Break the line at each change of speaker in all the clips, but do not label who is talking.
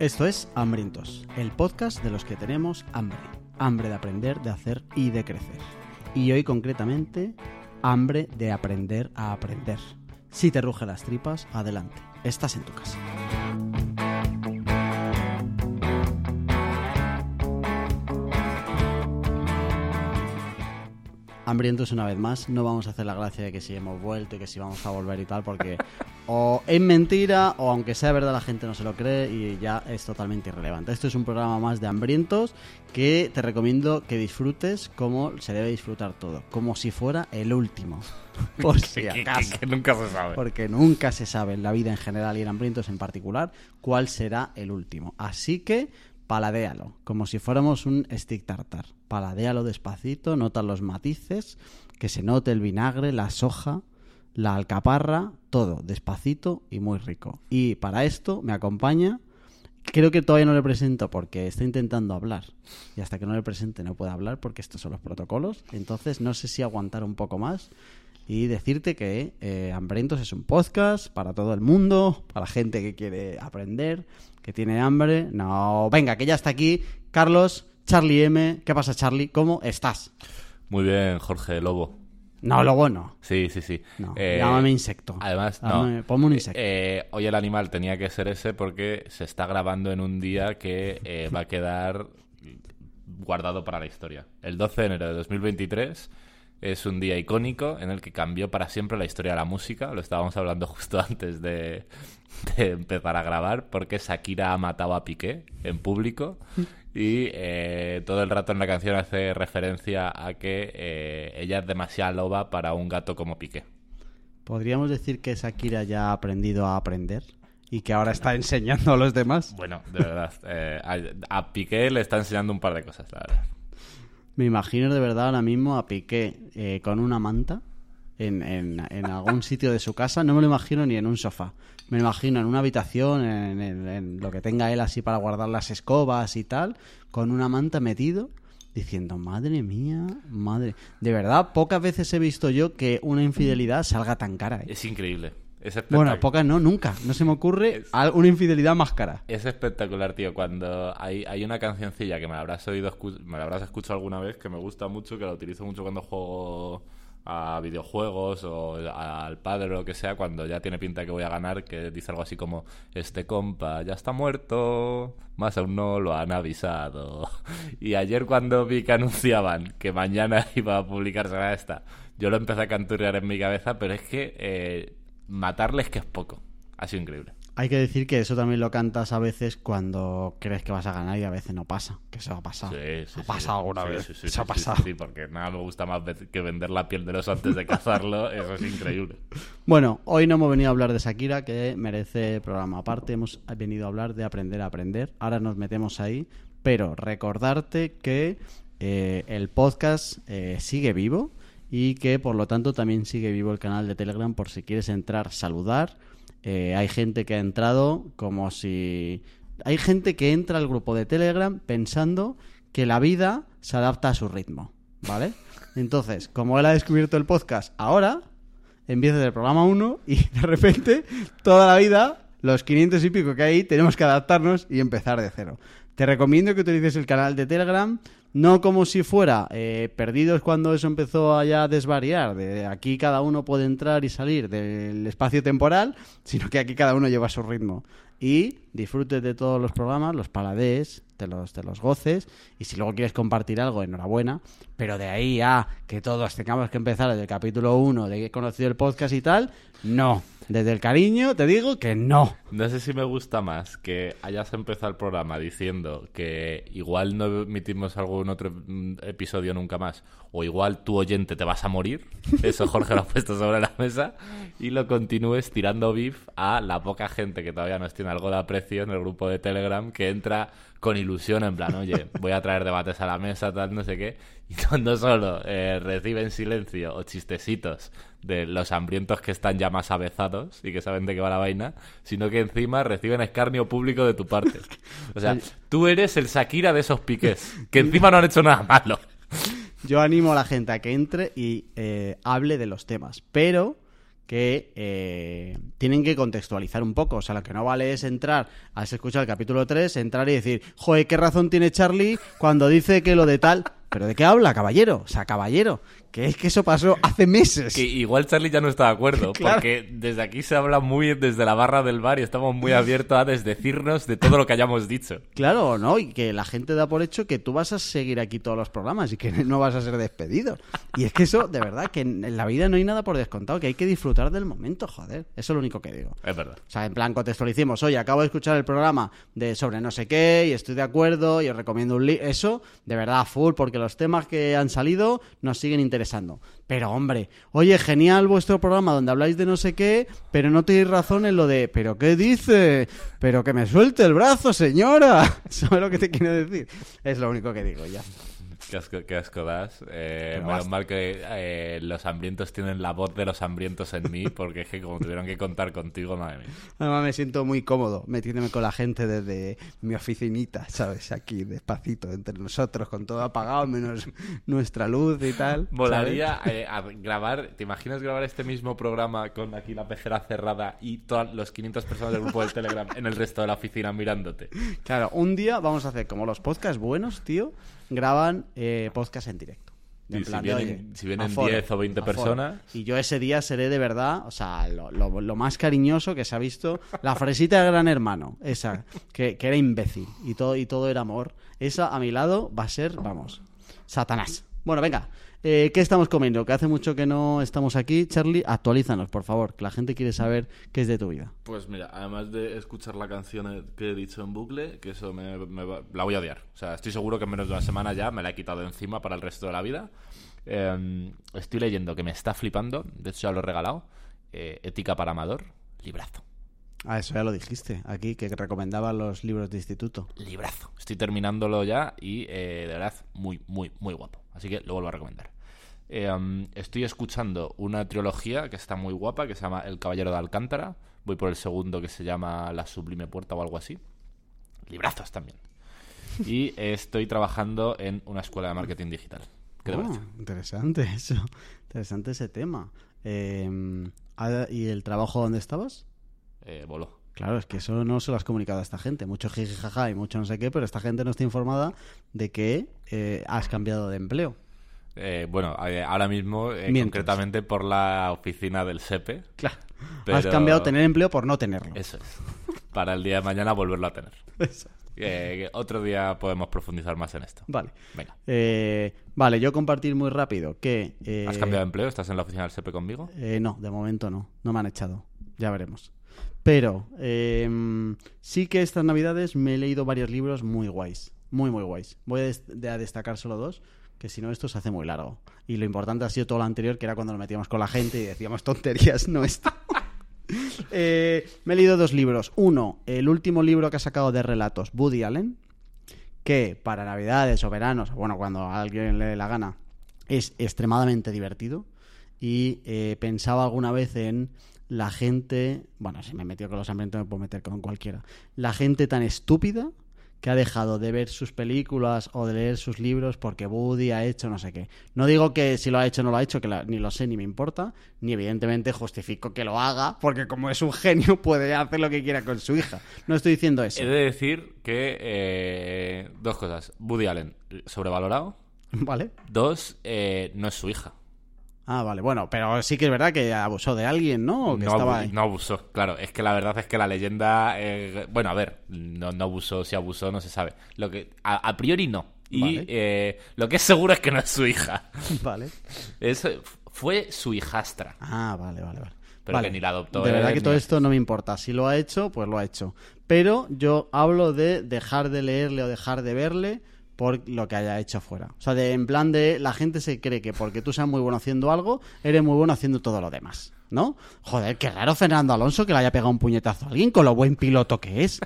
Esto es Hambrientos, el podcast de los que tenemos hambre. Hambre de aprender, de hacer y de crecer. Y hoy concretamente, hambre de aprender a aprender. Si te ruge las tripas, adelante. Estás en tu casa. Hambrientos una vez más. No vamos a hacer la gracia de que si hemos vuelto y que si vamos a volver y tal, porque o es mentira o aunque sea verdad la gente no se lo cree y ya es totalmente irrelevante. Esto es un programa más de hambrientos que te recomiendo que disfrutes como se debe disfrutar todo, como si fuera el último. Por si acaso.
Que, nunca se sabe.
Porque nunca se sabe en la vida en general y en hambrientos en particular cuál será el último. Así que paladéalo, como si fuéramos un stick tartar. Paladéalo despacito, nota los matices, que se note el vinagre, la soja, la alcaparra, todo despacito y muy rico. Y para esto me acompaña, creo que todavía no le presento porque está intentando hablar. Y hasta que no le presente no puede hablar porque estos son los protocolos. Entonces no sé si aguantar un poco más y decirte que eh, es un podcast para todo el mundo, para gente que quiere aprender, que tiene hambre. No, venga, que ya está aquí. Carlos, Charlie M. ¿Qué pasa, Charlie? ¿Cómo estás?
Muy bien, Jorge Lobo.
No, Lobo no.
Sí, sí, sí.
No, eh, llámame insecto.
Además,
no. Ponme un insecto.
Eh, hoy el animal tenía que ser ese porque se está grabando en un día que eh, va a quedar guardado para la historia. El 12 de enero de 2023 es un día icónico en el que cambió para siempre la historia de la música. Lo estábamos hablando justo antes de, empezar a grabar, porque Shakira ha matado a Piqué en público. Y eh, todo el rato en la canción hace referencia a que eh, ella es demasiado loba para un gato como Piqué.
¿Podríamos decir que Shakira ya ha aprendido a aprender? y que ahora está enseñando a los demás.
Bueno, de verdad. Eh, a, Piqué le está enseñando un par de cosas, la verdad.
Me imagino de verdad ahora mismo a Piqué eh, con una manta en, en, algún sitio de su casa. No me lo imagino ni en un sofá. Me lo imagino en una habitación, en, lo que tenga él así para guardar las escobas y tal, con una manta metido diciendo, madre mía, madre. De verdad, pocas veces he visto yo que una infidelidad salga tan cara. ¿eh?
Es increíble
bueno, pocas no, nunca. No se me ocurre una infidelidad más cara.
Es espectacular, tío. Cuando hay, hay una cancioncilla que me la habrás oído, me la habrás escuchado alguna vez, que me gusta mucho, que la utilizo mucho cuando juego a videojuegos o al padre o lo que sea, cuando ya tiene pinta que voy a ganar, que dice algo así como, este compa ya está muerto, más aún no lo han avisado. Y ayer cuando vi que anunciaban que mañana iba a publicarse esta, yo lo empecé a canturrear en mi cabeza, pero es que... Eh, matarles que es poco. Ha sido increíble.
Hay que decir que eso también lo cantas a veces cuando crees que vas a ganar y a veces no pasa. Que eso ha pasado.
Sí, sí,
ha pasado alguna vez.
eso
ha pasado.
Sí, porque nada me gusta más que vender la piel de los antes de cazarlo. eso es increíble.
Bueno, hoy no hemos venido a hablar de Shakira, que merece programa aparte. Hemos venido a hablar de aprender a aprender. Ahora nos metemos ahí. Pero recordarte que eh, el podcast eh, sigue vivo y que por lo tanto también sigue vivo el canal de Telegram por si quieres entrar, saludar. Eh, hay gente que ha entrado como si... Hay gente que entra al grupo de Telegram pensando que la vida se adapta a su ritmo, ¿vale? Entonces, como él ha descubierto el podcast ahora, empieza del programa 1 y de repente toda la vida, los 500 y pico que hay, tenemos que adaptarnos y empezar de cero. Te recomiendo que utilices el canal de Telegram no como si fuera eh, perdidos cuando eso empezó a ya desvariar, de aquí cada uno puede entrar y salir del espacio temporal, sino que aquí cada uno lleva su ritmo. Y disfrutes de todos los programas, los paladés, te los, te los goces, y si luego quieres compartir algo, enhorabuena, pero de ahí a que todos tengamos que empezar desde el capítulo 1 de que he conocido el podcast y tal, no. Desde el cariño te digo que no.
No sé si me gusta más que hayas empezado el programa diciendo que igual no emitimos algún otro episodio nunca más, o igual tu oyente te vas a morir. Eso Jorge lo ha puesto sobre la mesa. Y lo continúes tirando beef a la poca gente que todavía nos tiene algo de aprecio en el grupo de Telegram que entra con ilusión en plan, oye, voy a traer debates a la mesa, tal, no sé qué. Y cuando solo eh, reciben silencio o chistecitos de los hambrientos que están ya más avezados y que saben de qué va la vaina, sino que encima reciben escarnio público de tu parte. O sea, tú eres el Shakira de esos piques, que encima no han hecho nada malo.
Yo animo a la gente a que entre y eh, hable de los temas, pero que eh, tienen que contextualizar un poco. O sea, lo que no vale es entrar, has escuchado el capítulo 3, entrar y decir, joder, ¿qué razón tiene Charlie cuando dice que lo de tal... ¿Pero de qué habla, caballero? O sea, caballero, que es que eso pasó hace meses.
Que igual Charlie ya no está de acuerdo,
Claro.
porque desde aquí se habla muy desde la barra del bar y estamos muy abiertos a desdecirnos de todo lo que hayamos dicho.
Claro, ¿no? Y que la gente da por hecho que tú vas a seguir aquí todos los programas y que no vas a ser despedido. Y es que eso, de verdad, que en en la vida no hay nada por descontado, que hay que disfrutar del momento, joder. Eso es lo único que digo.
Es verdad.
O sea, en plan, contextualicemos. Oye, acabo de escuchar el programa de sobre no sé qué y estoy de acuerdo y os recomiendo un libro. Eso, de verdad, full, porque los temas que han salido nos siguen interesando. Pero, hombre, oye, genial vuestro programa donde habláis de no sé qué, pero no tenéis razón en lo de, ¿pero qué dice? Pero que me suelte el brazo, señora. ¿Sabes lo que te quiero decir? Es lo único que digo ya.
Qué asco, qué asco das. Eh, menos
basta.
mal que eh, los hambrientos tienen la voz de los hambrientos en mí, porque es que como tuvieron que contar contigo, madre mía.
Además me siento muy cómodo metiéndome con la gente desde mi oficinita, ¿sabes? Aquí, despacito, entre nosotros, con todo apagado, menos nuestra luz y tal. ¿sabes?
Molaría eh, a grabar, ¿te imaginas grabar este mismo programa con aquí la pecera cerrada y todas los 500 personas del grupo del Telegram en el resto de la oficina mirándote?
Claro, un día vamos a hacer como los podcasts buenos, tío, graban eh, podcast en directo.
Y
En
si
de,
vienen-
oye,
si vienen
aforo,
10 o 20
aforo.
personas.
Y yo ese día seré de verdad, o sea, lo, lo- lo más cariñoso que se ha visto. La fresita de Gran Hermano, esa, que, que era imbécil y todo, y todo era amor. Esa a mi lado va a ser, vamos, Satanás. Bueno, venga, eh, ¿qué estamos comiendo? Que hace mucho que no estamos aquí. Charlie, actualízanos, por favor, que la gente quiere saber qué es de tu vida.
Pues mira, además de escuchar la canción que he dicho en bucle, que eso me, me va- la voy a odiar. O sea, estoy seguro que en menos de una semana ya me la he quitado de encima para el resto de la vida. Eh, estoy leyendo que me está flipando, de hecho ya lo he regalado. eh, Ética para Amador, librazo.
Ah, eso ya lo dijiste aquí, que recomendaban los libros de instituto.
Librazo. Estoy terminándolo ya y eh, de verdad muy, muy, muy guapo. Así que lo vuelvo a recomendar. Eh, um, estoy escuchando una trilogía que está muy guapa, que se llama El Caballero de Alcántara. Voy por el segundo que se llama La Sublime Puerta o algo así. Librazos también. Y estoy trabajando en una escuela de marketing digital. ¿Qué te parece?
interesante eso. Interesante ese tema. Eh, ah, ¿Y el trabajo donde estabas?
Eh, voló.
Claro, es que eso no se lo has comunicado a esta gente. Mucho jijijaja y mucho no sé qué, pero esta gente no está informada de que eh, has cambiado de empleo.
Eh, bueno, eh, ahora mismo, eh, concretamente por la oficina del SEPE.
Claro.
Pero-
Has cambiado tener empleo por no tenerlo.
Eso es. Para el día de mañana volverlo a tener.
Eso.
Otro día podemos profundizar más en esto.
Vale.
Venga.
Vale, yo compartir muy rápido que...
¿Has cambiado de empleo? ¿Estás en la oficina del SEPE conmigo?
Eh, no, de momento no. No me han echado. Ya veremos. Pero eh, sí que estas navidades me he leído varios libros muy guays. Muy, muy guays. Voy a, des- de- a destacar solo dos, que si no esto se hace muy largo. Y lo importante ha sido todo lo anterior, que era cuando nos metíamos con la gente y decíamos tonterías, no esto. Eh, me he leído dos libros. Uno, el último libro que ha sacado de relatos, Woody Allen, que para navidades o veranos, bueno, cuando a alguien le dé la gana, es extremadamente divertido. Y eh, pensaba alguna vez en la gente, bueno, si me he metido con los hambrientos me puedo meter con cualquiera, la gente tan estúpida que ha dejado de ver sus películas o de leer sus libros porque Woody ha hecho no sé qué. No digo que si lo ha hecho o no lo ha hecho, que la- ni lo sé ni me importa, ni evidentemente justifico que lo haga, porque como es un genio puede hacer lo que quiera con su hija. No estoy diciendo eso.
He de decir que eh, dos cosas. Woody Allen, sobrevalorado.
¿Vale?
Dos, eh, no es su hija.
Ah, vale. Bueno, pero sí que es verdad que abusó de alguien, ¿no? O que
No,
estaba
abu-
ahí.
no abusó, claro. Es que la verdad es que la leyenda. eh, bueno, a ver, no, no abusó, si abusó no se sabe. Lo que a, a priori no. Y
Vale.
eh, lo que es seguro es que no es su hija.
Vale.
Es, fue su hijastra.
Ah, vale, vale, vale.
Pero
Vale.
que ni la adoptó
De verdad
él,
que todo esto no me importa. Si lo ha hecho, pues lo ha hecho. Pero yo hablo de dejar de leerle o dejar de verle por lo que haya hecho fuera. O sea, de, en plan de la gente se cree que porque tú seas muy bueno haciendo algo, eres muy bueno haciendo todo lo demás. ¿No? Joder, qué raro Fernando Alonso que le haya pegado un puñetazo a alguien con lo buen piloto que es.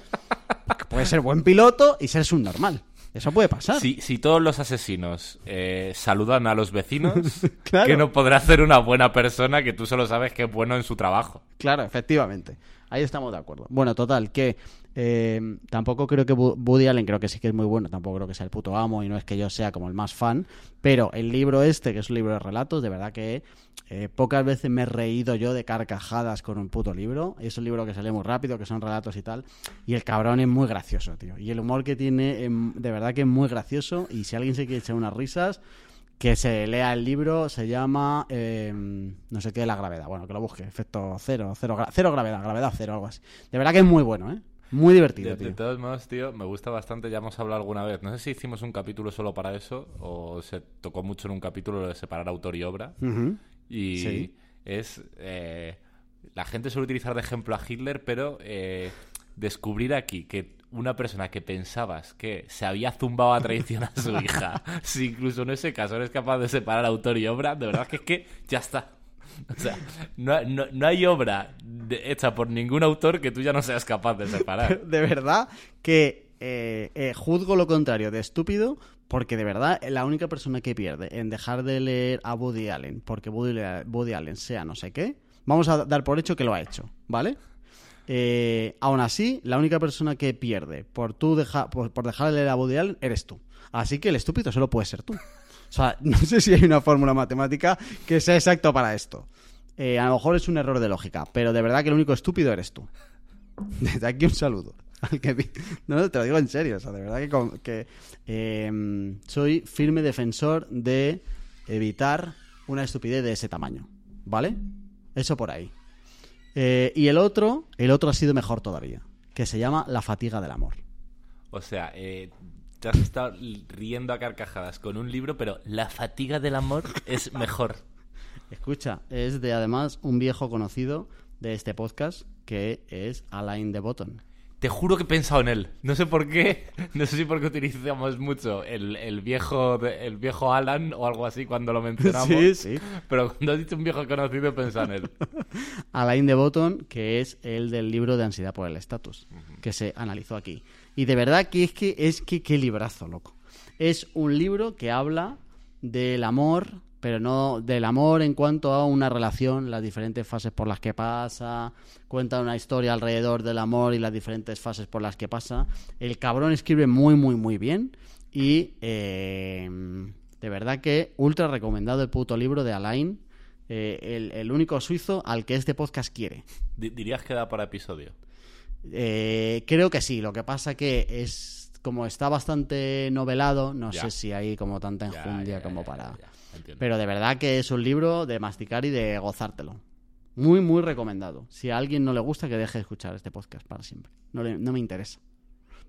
Porque puede ser buen piloto y ser subnormal. Eso puede pasar.
Si, si todos los asesinos eh, saludan a los vecinos,
Claro.
que no podrá ser una buena persona que tú solo sabes que es bueno en su trabajo.
claro, efectivamente. Ahí estamos de acuerdo. Bueno, total, que eh, tampoco creo que Woody Allen, creo que sí que es muy bueno, tampoco creo que sea el puto amo y no es que yo sea como el más fan, pero el libro este, que es un libro de relatos, de verdad que eh, pocas veces me he reído yo de carcajadas con un puto libro. Es un libro que se lee muy rápido, que son relatos y tal, y el cabrón es muy gracioso, tío. Y el humor que tiene, em, de verdad que es muy gracioso, y si alguien se quiere echar unas risas, que se lea el libro, se llama eh, no sé qué la gravedad. Bueno, que lo busque, efecto cero, cero, cero gravedad, gravedad cero, algo así. De verdad que es muy bueno, ¿eh? Muy divertido,
De, de
tío.
todos modos, tío, me gusta bastante, ya hemos hablado alguna vez. No sé si hicimos un capítulo solo para eso o se tocó mucho en un capítulo lo de separar autor y obra. Y
Sí.
es... eh, la gente suele utilizar de ejemplo a Hitler, pero eh, descubrir aquí que una persona que pensabas que se había zumbado a traición a su hija, si incluso en ese caso eres capaz de separar autor y obra, de verdad que es que ya está. O sea, no, no- no hay obra de- hecha por ningún autor que tú ya no seas capaz de separar.
De verdad que eh, eh, juzgo lo contrario de estúpido, porque de verdad la única persona que pierde en dejar de leer a Woody Allen, porque Woody, Woody Allen sea no sé qué, vamos a dar por hecho que lo ha hecho, ¿vale? Eh, aún así, la única persona que pierde por tú deja, por, dejar de leer a Woody Allen eres tú. Así que el estúpido solo puede ser tú. O sea, no sé si hay una fórmula matemática que sea exacto para esto. Eh, a lo mejor es un error de lógica, pero de verdad que el único estúpido eres tú. Desde aquí un saludo. No, te lo digo en serio. O sea, de verdad que, eh, soy firme defensor de evitar una estupidez de ese tamaño. ¿Vale? Eso por ahí. Eh, y el otro, el otro ha sido mejor todavía. Que se llama La fatiga del amor.
O sea, eh, te has estado riendo a carcajadas con un libro, pero la fatiga del amor es mejor.
Escucha, es de además un viejo conocido de este podcast que es Alain de Botton.
Te juro que he pensado en él. No sé por qué. No sé si porque utilizamos mucho el, el viejo el viejo Alan o algo así cuando lo mencionamos.
Sí, sí.
Pero cuando has dicho un viejo conocido he pensado en él.
Alain de Botton, que es el del libro de ansiedad por el estatus, que se analizó aquí. Y de verdad que es que es que qué librazo, loco. Es un libro que habla del amor, pero no del amor en cuanto a una relación, las diferentes fases por las que pasa, cuenta una historia alrededor del amor y las diferentes fases por las que pasa. El cabrón escribe muy, muy, muy bien y eh, de verdad que ultra recomendado el puto libro de Alain. Eh, el, único suizo al que este podcast quiere.
Di- ¿Dirías que da para episodio?
Eh, creo que sí, lo que pasa que es como está bastante novelado, no
Ya.
sé si hay como tanta enjundia
ya,
como para... Pero de verdad que es un libro de masticar y de gozártelo. Muy, muy recomendado. Si a alguien no le gusta, que deje de escuchar este podcast para siempre. No, le- no me interesa.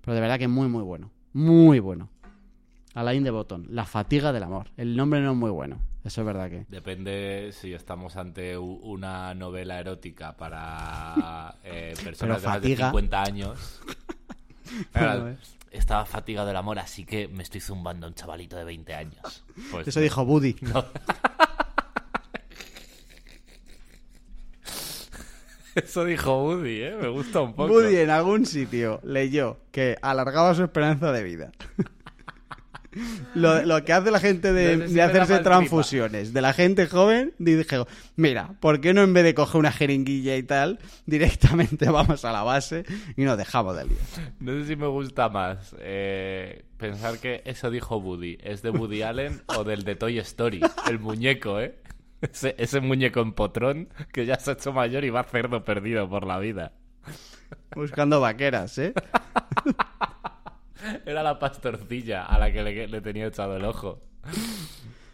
Pero de verdad que es muy, muy bueno. Muy bueno. Alain de Botton, La fatiga del amor. El nombre no es muy bueno. Eso es verdad que...
Depende si estamos ante una novela erótica para eh, personas de más de
fatiga.
50 años. Ahora,
eh.
Estaba fatigado del amor, así que me estoy zumbando a un chavalito de 20 años. Pues
Eso
no.
dijo Woody.
Eso dijo Woody, ¿eh? Me gusta un poco.
Woody en algún sitio leyó que alargaba su esperanza de vida. Lo, lo que hace la gente de, de hacerse transfusiones de la gente joven, dije, mira, ¿por qué no en vez de coger una jeringuilla y tal, directamente vamos a la base y nos dejamos de lío?
No sé si me gusta más eh, pensar que eso dijo Woody. ¿Es de Woody Allen o del de Toy Story? El muñeco, ¿eh? Ese, ese muñeco en potrón que ya se ha hecho mayor y va cerdo perdido por la vida.
Buscando vaqueras, ¿eh?
Era la pastorcilla a la que le, le tenía echado el ojo.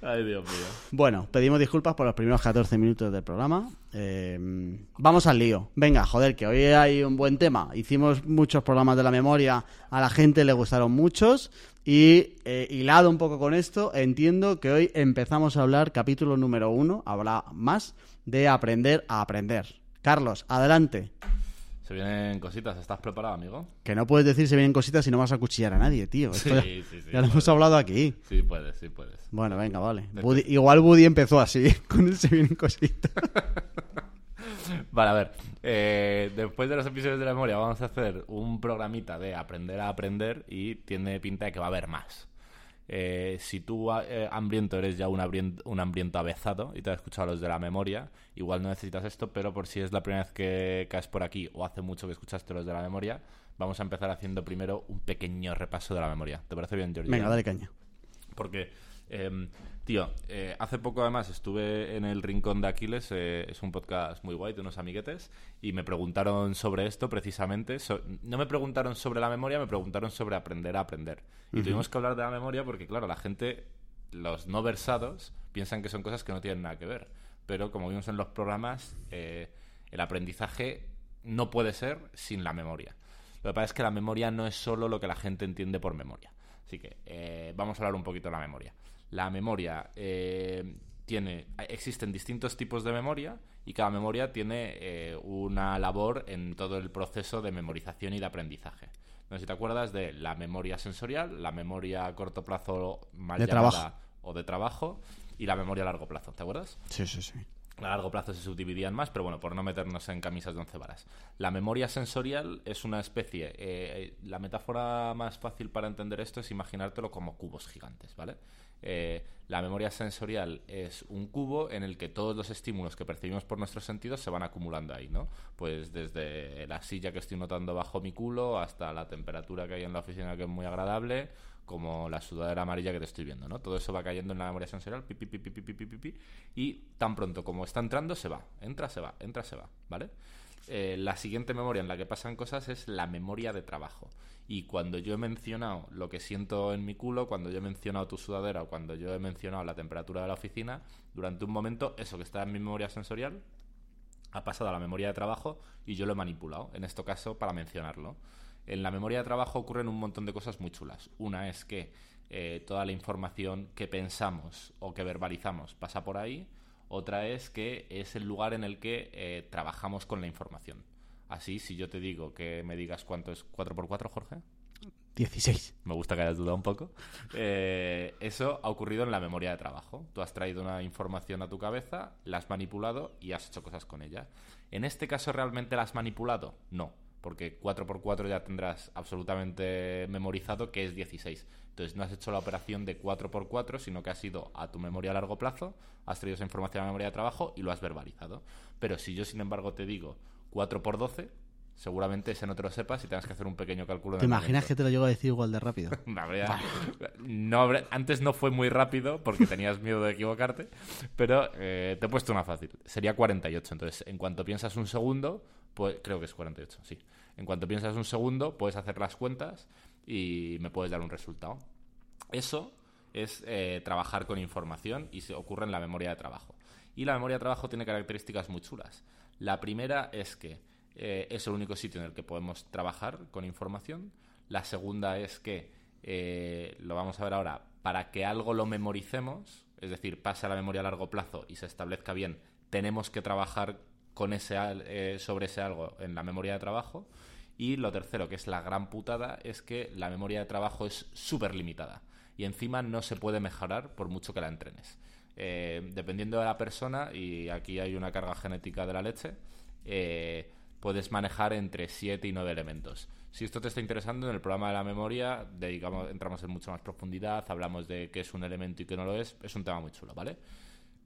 Ay, Dios mío.
Bueno, pedimos disculpas por los primeros 14 minutos del programa. Eh, vamos al lío. Venga, joder, que hoy hay un buen tema. Hicimos muchos programas de la memoria, a la gente le gustaron muchos. Y eh, hilado un poco con esto, entiendo que hoy empezamos a hablar, capítulo número uno, habrá más, de aprender a aprender. Carlos, adelante.
Se vienen cositas. ¿Estás preparado, amigo?
Que no puedes decir se vienen cositas si no vas a cuchillar a nadie, tío. Esto
Sí,
ya,
sí, sí,
ya lo hemos hablado aquí.
Sí, puedes, sí puedes.
Bueno, venga, vale. Woody- igual Woody empezó así, con el se vienen cositas.
Vale, a ver. eh, después de los episodios de la memoria vamos a hacer un programita de aprender a aprender y tiene pinta de que va a haber más. Eh, si tú eh, hambriento eres ya un, hambriento, un hambriento avezado y te has escuchado los de la memoria, igual no necesitas esto, pero por si es la primera vez que caes por aquí o hace mucho que escuchaste los de la memoria, vamos a empezar haciendo primero un pequeño repaso de la memoria. ¿Te parece bien, Jordi?
Venga, dale caña.
Porque Em, tío, eh, hace poco además estuve en el Rincón de Aquiles, eh, es un podcast muy guay de unos amiguetes, y me preguntaron sobre esto precisamente. no me preguntaron sobre la memoria, me preguntaron sobre aprender a aprender. Y tuvimos que hablar de la memoria porque, claro, la gente, los no versados, piensan que son cosas que no tienen nada que ver. Pero como vimos en los programas, eh, el aprendizaje no puede ser sin la memoria. Lo que pasa es que la memoria no es solo lo que la gente entiende por memoria. Así que vamos a hablar un poquito de la memoria la memoria eh, tiene, existen distintos tipos de memoria y cada memoria tiene eh, una labor en todo el proceso de memorización y de aprendizaje. No sé si te acuerdas de la memoria sensorial, la memoria a corto plazo mal
de trabajo.
o de trabajo y la memoria a largo plazo. ¿Te acuerdas?
Sí, sí, sí.
A largo plazo se subdividían más, pero bueno, por no meternos en camisas de once varas. La memoria sensorial es una especie. Eh, la metáfora más fácil para entender esto es imaginártelo como cubos gigantes, ¿vale? Eh, la memoria sensorial es un cubo en el que todos los estímulos que percibimos por nuestros sentidos se van acumulando ahí, ¿no? Pues desde la silla que estoy notando bajo mi culo hasta la temperatura que hay en la oficina que es muy agradable, como la sudadera amarilla que te estoy viendo, ¿no? Todo eso va cayendo en la memoria sensorial, pi, pi, pi, y tan pronto como está entrando se va, entra, se va, entra, se va, ¿vale? Eh, la siguiente memoria en la que pasan cosas es la memoria de trabajo. Y cuando yo he mencionado lo que siento en mi culo, cuando yo he mencionado tu sudadera o cuando yo he mencionado la temperatura de la oficina, durante un momento eso que está en mi memoria sensorial ha pasado a la memoria de trabajo y yo lo he manipulado, en este caso para mencionarlo. En la memoria de trabajo ocurren un montón de cosas muy chulas. Una es que eh, toda la información que pensamos o que verbalizamos pasa por ahí. Otra es que es el lugar en el que eh, trabajamos con la información. Así, si yo te digo que me digas cuánto es 4x4, Jorge.
16.
Me gusta que hayas dudado un poco. Eh, eso ha ocurrido en la memoria de trabajo. Tú has traído una información a tu cabeza, la has manipulado y has hecho cosas con ella. ¿En este caso realmente la has manipulado? No, porque 4x4 ya tendrás absolutamente memorizado que es 16. Entonces no has hecho la operación de 4x4, sino que has ido a tu memoria a largo plazo, has traído esa información a la memoria de trabajo y lo has verbalizado. Pero si yo, sin embargo, te digo 4x12, seguramente ese no te lo sepas y tengas que hacer un pequeño cálculo.
¿Te imaginas que te lo llego a decir igual de rápido?
no, antes no fue muy rápido porque tenías miedo de equivocarte, pero eh, te he puesto una fácil. Sería 48. Entonces, en cuanto piensas un segundo, creo que es 48, sí. En cuanto piensas un segundo, puedes hacer las cuentas y me puedes dar un resultado. Eso es eh, trabajar con información y se ocurre en la memoria de trabajo. Y la memoria de trabajo tiene características muy chulas. La primera es que eh, es el único sitio en el que podemos trabajar con información. La segunda es que, eh, lo vamos a ver ahora, para que algo lo memoricemos, es decir, pase a la memoria a largo plazo y se establezca bien, tenemos que trabajar con ese, eh, sobre ese algo en la memoria de trabajo. Y lo tercero, que es la gran putada, es que la memoria de trabajo es súper limitada. Y encima no se puede mejorar por mucho que la entrenes. Eh, dependiendo de la persona, y aquí hay una carga genética de la leche, eh, puedes manejar entre 7 y 9 elementos. Si esto te está interesando, en el programa de la memoria dedicamos, entramos en mucha más profundidad, hablamos de qué es un elemento y qué no lo es, es un tema muy chulo, ¿vale?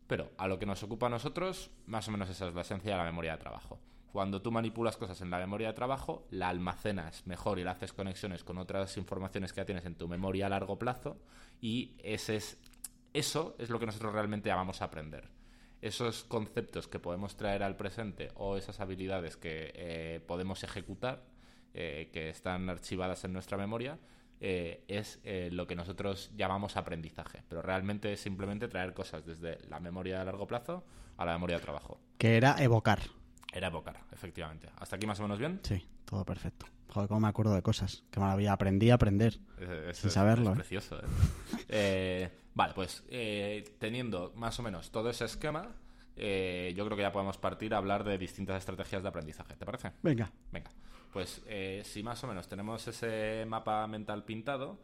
Pero a lo que nos ocupa a nosotros, más o menos esa es la esencia de la memoria de trabajo. Cuando tú manipulas cosas en la memoria de trabajo, la almacenas mejor y le haces conexiones con otras informaciones que ya tienes en tu memoria a largo plazo y ese es eso es lo que nosotros realmente vamos a aprender. Esos conceptos que podemos traer al presente o esas habilidades que eh, podemos ejecutar, eh, que están archivadas en nuestra memoria, eh, es lo que nosotros llamamos aprendizaje. Pero realmente es simplemente traer cosas desde la memoria a largo plazo a la memoria de trabajo.
Que era evocar.
Era evocar, efectivamente. ¿Hasta aquí más o menos bien?
Sí, todo perfecto. Joder, cómo me acuerdo de cosas. Qué maravilla. Aprendí a aprender. sin saberlo.
Es precioso, ¿eh? Vale, pues eh, teniendo más o menos todo ese esquema, eh, yo creo que ya podemos partir a hablar de distintas estrategias de aprendizaje. ¿Te parece?
Venga.
Venga. Pues eh, si más o menos tenemos ese mapa mental pintado,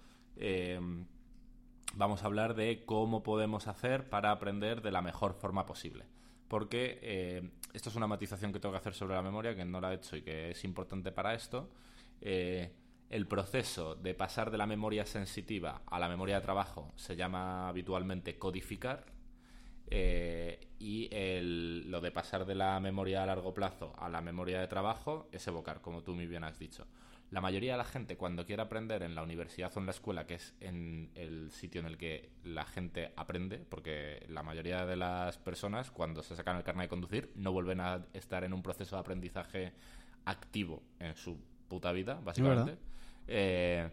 vamos a hablar de cómo podemos hacer para aprender de la mejor forma posible. Porque esto es una matización que tengo que hacer sobre la memoria, que no la he hecho y que es importante para esto el proceso de pasar de la memoria sensitiva a la memoria de trabajo se llama habitualmente codificar. Eh, y el- lo de pasar de la memoria a largo plazo a la memoria de trabajo es evocar, como tú muy bien has dicho. La mayoría de la gente cuando quiere aprender en la universidad o en la escuela, que es en el sitio en el que la gente aprende, porque la mayoría de las personas cuando se sacan el carnet de conducir no vuelven a estar en un proceso de aprendizaje activo en su puta vida, básicamente. Eh,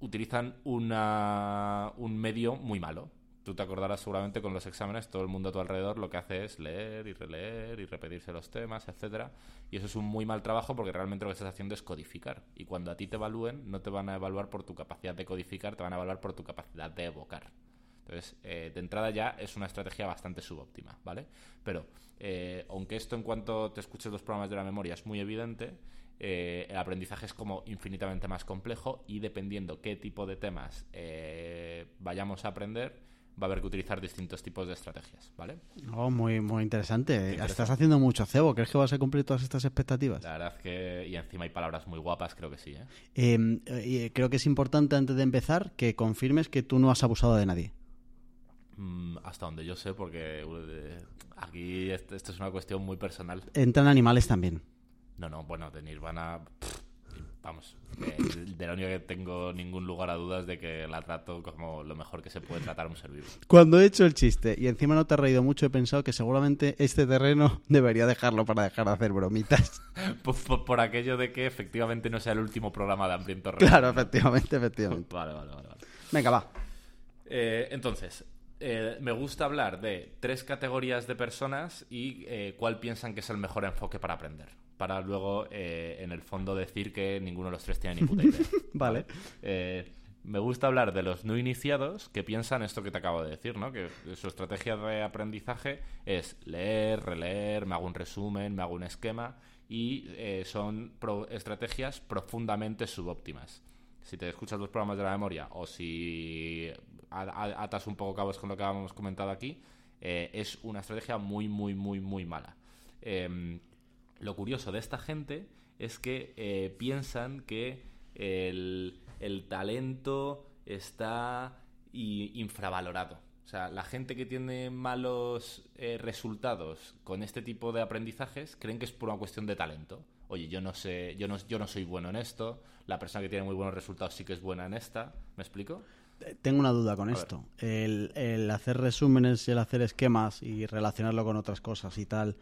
utilizan una, un medio muy malo. Tú te acordarás seguramente con los exámenes, todo el mundo a tu alrededor lo que hace es leer y releer y repetirse los temas, etcétera. Y eso es un muy mal trabajo porque realmente lo que estás haciendo es codificar. Y cuando a ti te evalúen, no te van a evaluar por tu capacidad de codificar, te van a evaluar por tu capacidad de evocar. Entonces, eh, de entrada ya es una estrategia bastante subóptima, ¿vale? Pero, eh, aunque esto en cuanto te escuches los programas de la memoria es muy evidente, eh, el aprendizaje es como infinitamente más complejo y dependiendo qué tipo de temas eh, vayamos a aprender, va a haber que utilizar distintos tipos de estrategias, ¿vale?
Oh, muy, muy interesante.
interesante.
Estás haciendo mucho cebo. ¿Crees que vas a cumplir todas estas expectativas?
La verdad que, y encima hay palabras muy guapas, creo que sí, ¿eh?
Eh, eh, creo que es importante antes de empezar que confirmes que tú no has abusado de nadie.
Mm, hasta donde yo sé, porque eh, aquí esto, esto es una cuestión muy personal.
Entran animales también.
No, no, bueno, de Nirvana, pff, vamos, de, de la única que tengo ningún lugar a dudas de que la trato como lo mejor que se puede tratar a un ser vivo.
Cuando he hecho el chiste y encima no te has reído mucho, he pensado que seguramente este terreno debería dejarlo para dejar de hacer bromitas.
Por, por- por aquello de que efectivamente no sea el último programa de Hambriento Real.
claro, efectivamente, efectivamente.
Vale, vale, vale. vale.
Venga, va.
Eh, entonces, eh, me gusta hablar de tres categorías de personas y eh, cuál piensan que es el mejor enfoque para aprender. Para luego, eh, en el fondo, decir que ninguno de los tres tiene ni puta idea.
Vale.
Eh, me gusta hablar de los no iniciados que piensan esto que te acabo de decir, ¿no? Que su estrategia de aprendizaje es leer, releer, me hago un resumen, me hago un esquema y eh, son pro- estrategias profundamente subóptimas. Si te escuchas los programas de la memoria o si atas un poco cabos con lo que habíamos comentado aquí, eh, es una estrategia muy, muy, muy, muy mala. Em, lo curioso de esta gente es que eh, piensan que el, el talento está infravalorado. O sea, la gente que tiene malos eh, resultados con este tipo de aprendizajes creen que es por una cuestión de talento. Oye, yo no sé, yo no, yo no soy bueno en esto, la persona que tiene muy buenos resultados sí que es buena en esta. ¿Me explico?
Tengo una duda con esto. El, el hacer resúmenes y el hacer esquemas y relacionarlo con otras cosas y tal,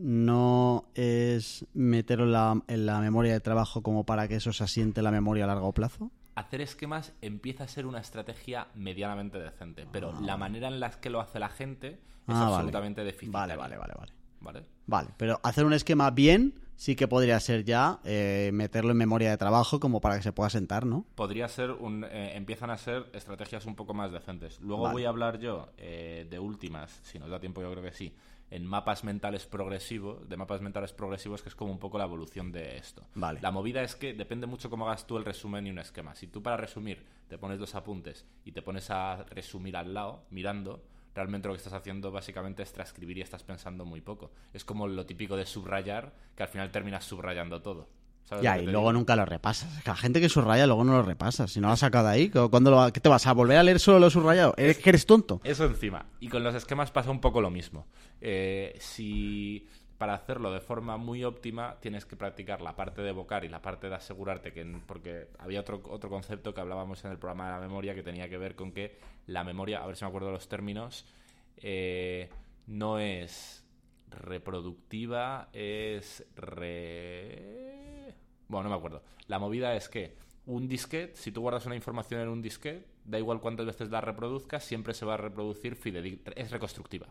¿no es meterlo en la, en la memoria de trabajo como para que eso se asiente en la memoria a largo plazo?
hacer esquemas empieza a ser una estrategia medianamente decente, pero la manera en la que lo hace la gente es
Ah, vale.
absolutamente deficitaria.
Vale, vale, vale, vale.
¿Vale?
Vale, pero hacer un esquema bien sí que podría ser ya eh, meterlo en memoria de trabajo como para que se pueda sentar, ¿no?
Podría ser un. eh, empiezan a ser estrategias un poco más decentes. Luego
Vale.
voy a hablar yo eh, de últimas, si nos da tiempo, yo creo que sí, en mapas mentales progresivos, de mapas mentales progresivos, que es como un poco la evolución de esto.
Vale.
La movida es que depende mucho cómo hagas tú el resumen y un esquema. Si tú para resumir te pones dos apuntes y te pones a resumir al lado, mirando, realmente lo que estás haciendo básicamente es transcribir y estás pensando muy poco. Es como lo típico de subrayar, que al final terminas subrayando todo. ¿Sabes
Ya, y luego
digo?
nunca lo repasas. Es que la gente que subraya luego no lo repasa. Si no lo has sacado de ahí, ¿cuándo lo, ¿qué te vas a volver a leer solo lo subrayado? ¿Eres que eres tonto?
Eso encima. Y con los esquemas pasa un poco lo mismo. Eh, si para hacerlo de forma muy óptima tienes que practicar la parte de evocar y la parte de asegurarte que... Porque había otro, otro concepto que hablábamos en el programa de la memoria que tenía que ver con que la memoria, a ver si me acuerdo los términos, eh, no es reproductiva, es re... Bueno, no me acuerdo. La movida es que un disquete, si tú guardas una información en un disquete, da igual cuántas veces la reproduzcas, siempre se va a reproducir fidedic es reconstructiva.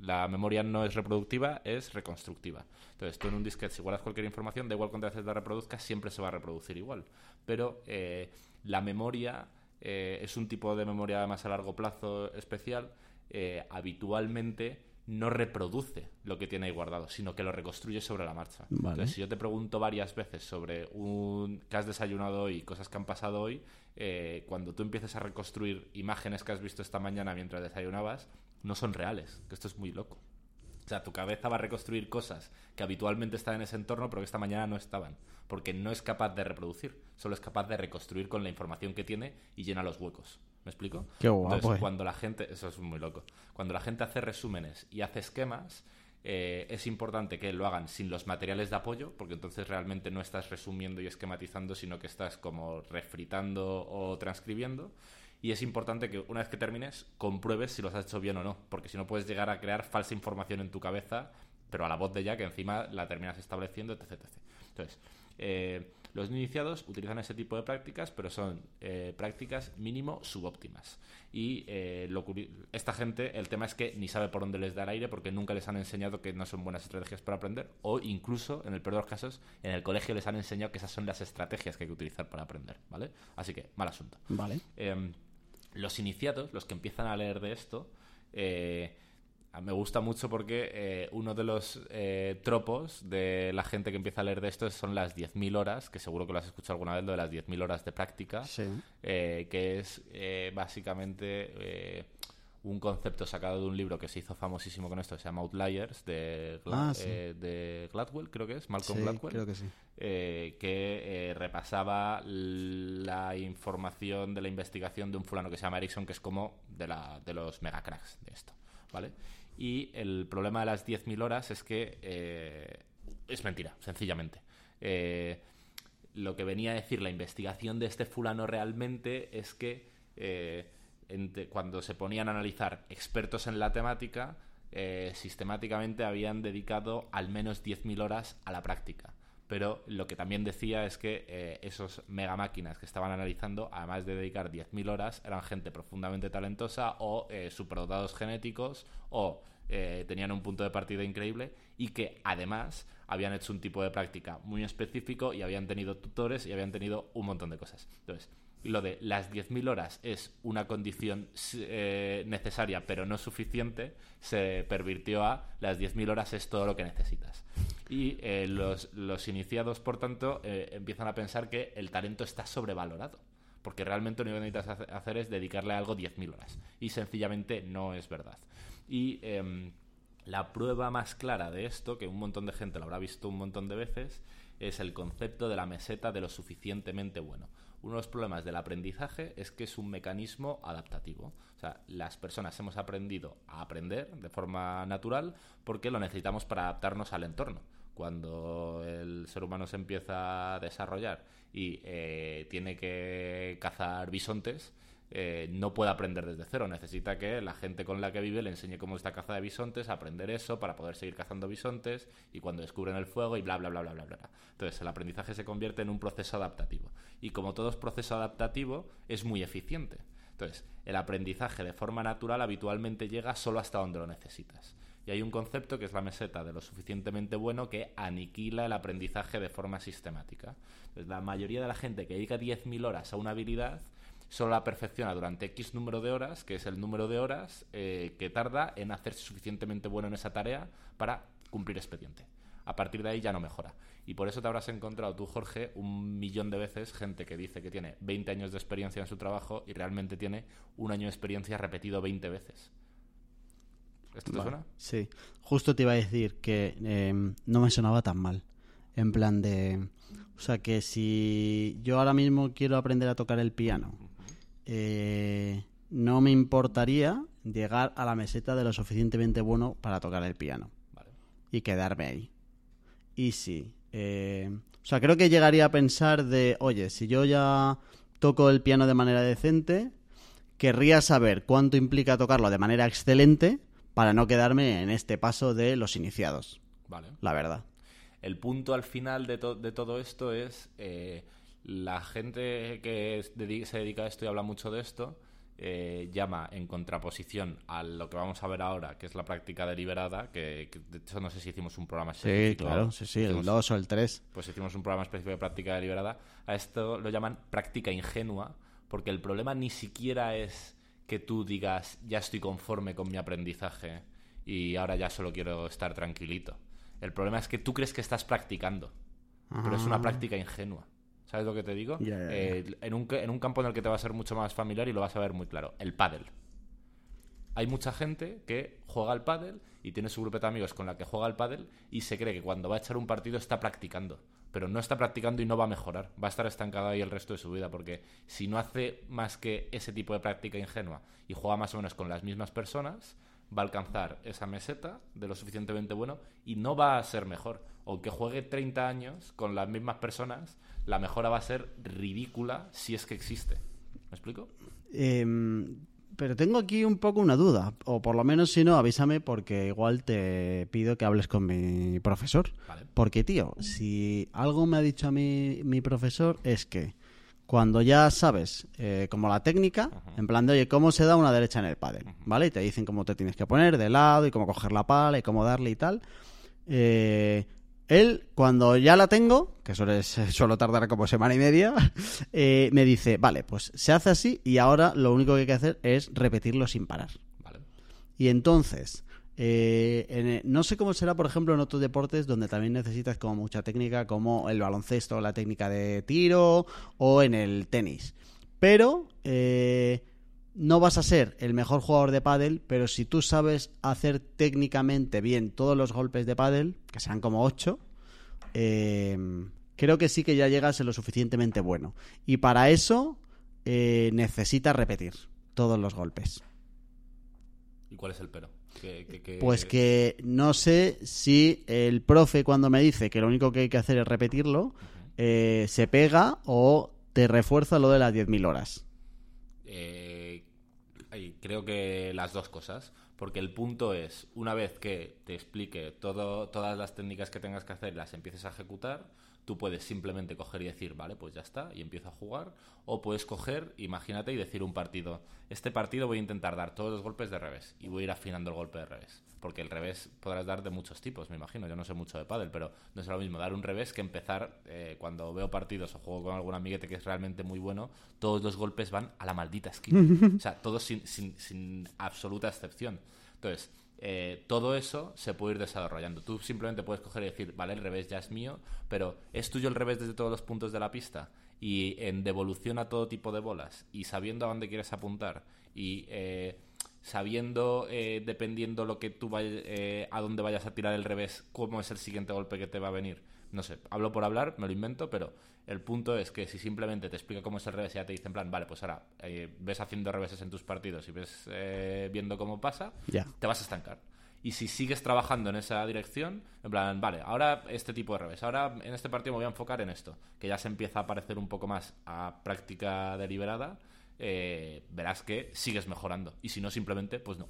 La memoria no es reproductiva, es reconstructiva. Entonces, tú en un disquete, si guardas cualquier información, da igual cuántas veces la reproduzcas, siempre se va a reproducir igual. Pero eh, la memoria eh, es un tipo de memoria además a largo plazo especial, eh, habitualmente no reproduce lo que tiene ahí guardado, sino que lo reconstruye sobre la marcha.
Vale.
Entonces, si yo te pregunto varias veces sobre un que has desayunado hoy, cosas que han pasado hoy, eh, cuando tú empieces a reconstruir imágenes que has visto esta mañana mientras desayunabas, no son reales, que esto es muy loco. O sea, tu cabeza va a reconstruir cosas que habitualmente están en ese entorno, pero que esta mañana no estaban. Porque no es capaz de reproducir, solo es capaz de reconstruir con la información que tiene y llena los huecos. ¿Me explico?
Qué guapo,
Entonces,
eh.
cuando la gente, eso es muy loco, cuando la gente hace resúmenes y hace esquemas, eh, es importante que lo hagan sin los materiales de apoyo, porque entonces realmente no estás resumiendo y esquematizando, sino que estás como refritando o transcribiendo. Y es importante que una vez que termines, compruebes si los has hecho bien o no, porque si no puedes llegar a crear falsa información en tu cabeza, pero a la voz de ya que encima la terminas estableciendo, etc. etc. Entonces, eh, los no iniciados utilizan ese tipo de prácticas, pero son eh, prácticas mínimo subóptimas. Y eh, lo esta gente, el tema es que ni sabe por dónde les da el aire porque nunca les han enseñado que no son buenas estrategias para aprender, o incluso, en el peor de los casos, en el colegio les han enseñado que esas son las estrategias que hay que utilizar para aprender, ¿vale? Así que, mal asunto.
Vale.
Eh, los iniciados, los que empiezan a leer de esto, eh, me gusta mucho porque eh, uno de los eh, tropos de la gente que empieza a leer de esto son las 10.000 horas, que seguro que lo has escuchado alguna vez, lo de las 10.000 horas de práctica,
Sí.
eh, que es básicamente un concepto sacado de un libro que se hizo famosísimo con esto, que se llama Outliers, de, Gla-
Ah, sí.
de Gladwell, creo que es, Malcolm
Sí,
Gladwell
creo que sí.
que repasaba la información de la investigación de un fulano que se llama Erickson, que es como de, la, de los megacracks de esto, ¿vale? Y el problema de las 10.000 horas es que eh, es mentira, sencillamente. Eh, lo que venía a decir la investigación de este fulano realmente es que eh, cuando se ponían a analizar expertos en la temática, eh, sistemáticamente habían dedicado al menos 10.000 horas a la práctica. Pero lo que también decía es que eh, esos mega máquinas que estaban analizando, además de dedicar 10.000 horas, eran gente profundamente talentosa o eh, superdotados genéticos o eh, tenían un punto de partida increíble y que además habían hecho un tipo de práctica muy específico y habían tenido tutores y habían tenido un montón de cosas. Entonces, lo de las 10.000 horas es una condición eh, necesaria pero no suficiente, se pervirtió a las 10.000 horas es todo lo que necesitas. Y eh, los, los iniciados, por tanto, eh, empiezan a pensar que el talento está sobrevalorado. Porque realmente lo único que necesitas hace- hacer es dedicarle a algo 10.000 horas. Y sencillamente no es verdad. Y em, la prueba más clara de esto, que un montón de gente lo habrá visto un montón de veces, es el concepto de la meseta de lo suficientemente bueno. Uno de los problemas del aprendizaje es que es un mecanismo adaptativo. O sea, las personas hemos aprendido a aprender de forma natural porque lo necesitamos para adaptarnos al entorno. Cuando el ser humano se empieza a desarrollar y eh, tiene que cazar bisontes, eh, no puede aprender desde cero. Necesita que la gente con la que vive le enseñe cómo está caza de bisontes, aprender eso para poder seguir cazando bisontes y cuando descubren el fuego y bla, bla, bla, bla, bla, bla. Entonces el aprendizaje se convierte en un proceso adaptativo. Y como todo es proceso adaptativo, es muy eficiente. Entonces, el aprendizaje de forma natural habitualmente llega solo hasta donde lo necesitas. Y hay un concepto que es la meseta de lo suficientemente bueno que aniquila el aprendizaje de forma sistemática. Entonces, la mayoría de la gente que dedica 10.000 horas a una habilidad solo la perfecciona durante X número de horas, que es el número de horas eh, que tarda en hacerse suficientemente bueno en esa tarea para cumplir expediente. A partir de ahí ya no mejora. Y por eso te habrás encontrado tú, Jorge, un millón de veces gente que dice que tiene 20 años de experiencia en su trabajo y realmente tiene un año de experiencia repetido 20 veces. ¿Esto te
Vale,
suena?
Sí. Justo te iba a decir que eh, no me sonaba tan mal. En plan de... O sea, que si yo ahora mismo quiero aprender a tocar el piano, eh, no me importaría llegar a la meseta de lo suficientemente bueno para tocar el piano
Vale.
y quedarme ahí. Y sí. eh, o sea, creo que llegaría a pensar de, oye, si yo ya toco el piano de manera decente, querría saber cuánto implica tocarlo de manera excelente para no quedarme en este paso de los iniciados,
Vale.
la verdad.
El punto al final de, to- de todo esto es eh, la gente que se dedica a esto y habla mucho de esto eh, llama en contraposición a lo que vamos a ver ahora, que es la práctica deliberada, que, que de hecho no sé si hicimos un programa
Sí,
específico.
claro, sí, sí, el
Hicimos-
2 o el 3.
pues hicimos un programa específico de práctica deliberada. A esto lo llaman práctica ingenua, porque el problema ni siquiera es que tú digas, ya estoy conforme con mi aprendizaje y ahora ya solo quiero estar tranquilito. El problema es que tú crees que estás practicando, pero es una práctica ingenua. ¿Sabes lo que te digo? Eh, en, un, en un campo en el que te va a ser mucho más familiar y lo vas a ver muy claro. El pádel. hay mucha gente que juega al pádel y tiene su grupo de amigos con la que juega al pádel y se cree que cuando va a echar un partido está practicando. Pero no está practicando y no va a mejorar. Va a estar estancado ahí el resto de su vida. Porque si no hace más que ese tipo de práctica ingenua y juega más o menos con las mismas personas, va a alcanzar esa meseta de lo suficientemente bueno y no va a ser mejor. Aunque juegue 30 años con las mismas personas, la mejora va a ser ridícula si es que existe. ¿Me explico?
Em, pero tengo aquí un poco una duda, o por lo menos si no, avísame porque igual te pido que hables con mi profesor.
Vale.
Porque, tío, si algo me ha dicho a mí mi profesor es que cuando ya sabes eh, como la técnica, en plan de, oye, ¿cómo se da una derecha en el pádel? ¿Vale? Y te dicen cómo te tienes que poner de lado y cómo coger la pala y cómo darle y tal. Eh, él, cuando ya la tengo, que suele, suelo tardar como semana y media, eh, me dice, vale, pues se hace así y ahora lo único que hay que hacer es repetirlo sin parar.
Vale.
Y entonces, eh, en el- no sé cómo será, por ejemplo, en otros deportes donde también necesitas como mucha técnica, como el baloncesto, la técnica de tiro o en el tenis. Pero eh, no vas a ser el mejor jugador de pádel, pero si tú sabes hacer técnicamente bien todos los golpes de pádel, que serán como ocho, eh, creo que sí que ya llegas en lo suficientemente bueno. Y para eso eh, necesitas repetir todos los golpes.
¿Y cuál es el pero?
Pues que no sé si el profe cuando me dice que lo único que hay que hacer es repetirlo, eh, se pega o te refuerza lo de las 10.000 horas.
Eh, creo que las dos cosas. Porque el punto es, una vez que te explique todo, todas las técnicas que tengas que hacer y las empieces a ejecutar, tú puedes simplemente coger y decir, vale, pues ya está, y empiezo a jugar. O puedes coger, imagínate, y decir un partido. Este partido voy a intentar dar todos los golpes de revés y voy a ir afinando el golpe de revés. Porque el revés podrás dar de muchos tipos, me imagino. Yo no sé mucho de pádel, pero no es lo mismo dar un revés que empezar eh, cuando veo partidos o juego con algún amiguete que es realmente muy bueno, todos los golpes van a la maldita esquina. o sea, todos sin, sin, sin absoluta excepción. Entonces, eh, todo eso se puede ir desarrollando. Tú simplemente puedes coger y decir, vale, el revés ya es mío, pero ¿es tuyo el revés desde todos los puntos de la pista? Y en devolución a todo tipo de bolas, y sabiendo a dónde quieres apuntar, y eh, sabiendo, eh, dependiendo lo que tú vayas, eh, a dónde vayas a tirar el revés, cómo es el siguiente golpe que te va a venir. No sé, hablo por hablar, me lo invento, pero el punto es que si simplemente te explica cómo es el revés y ya te dice en plan, vale, pues ahora eh, ves haciendo reveses en tus partidos y ves eh, viendo cómo pasa,
Ya.
te vas a estancar. Y si sigues trabajando en esa dirección, en plan, vale, ahora este tipo de revés, ahora en este partido me voy a enfocar en esto, que ya se empieza a parecer un poco más a práctica deliberada, eh, verás que sigues mejorando. Y si no, simplemente, pues no.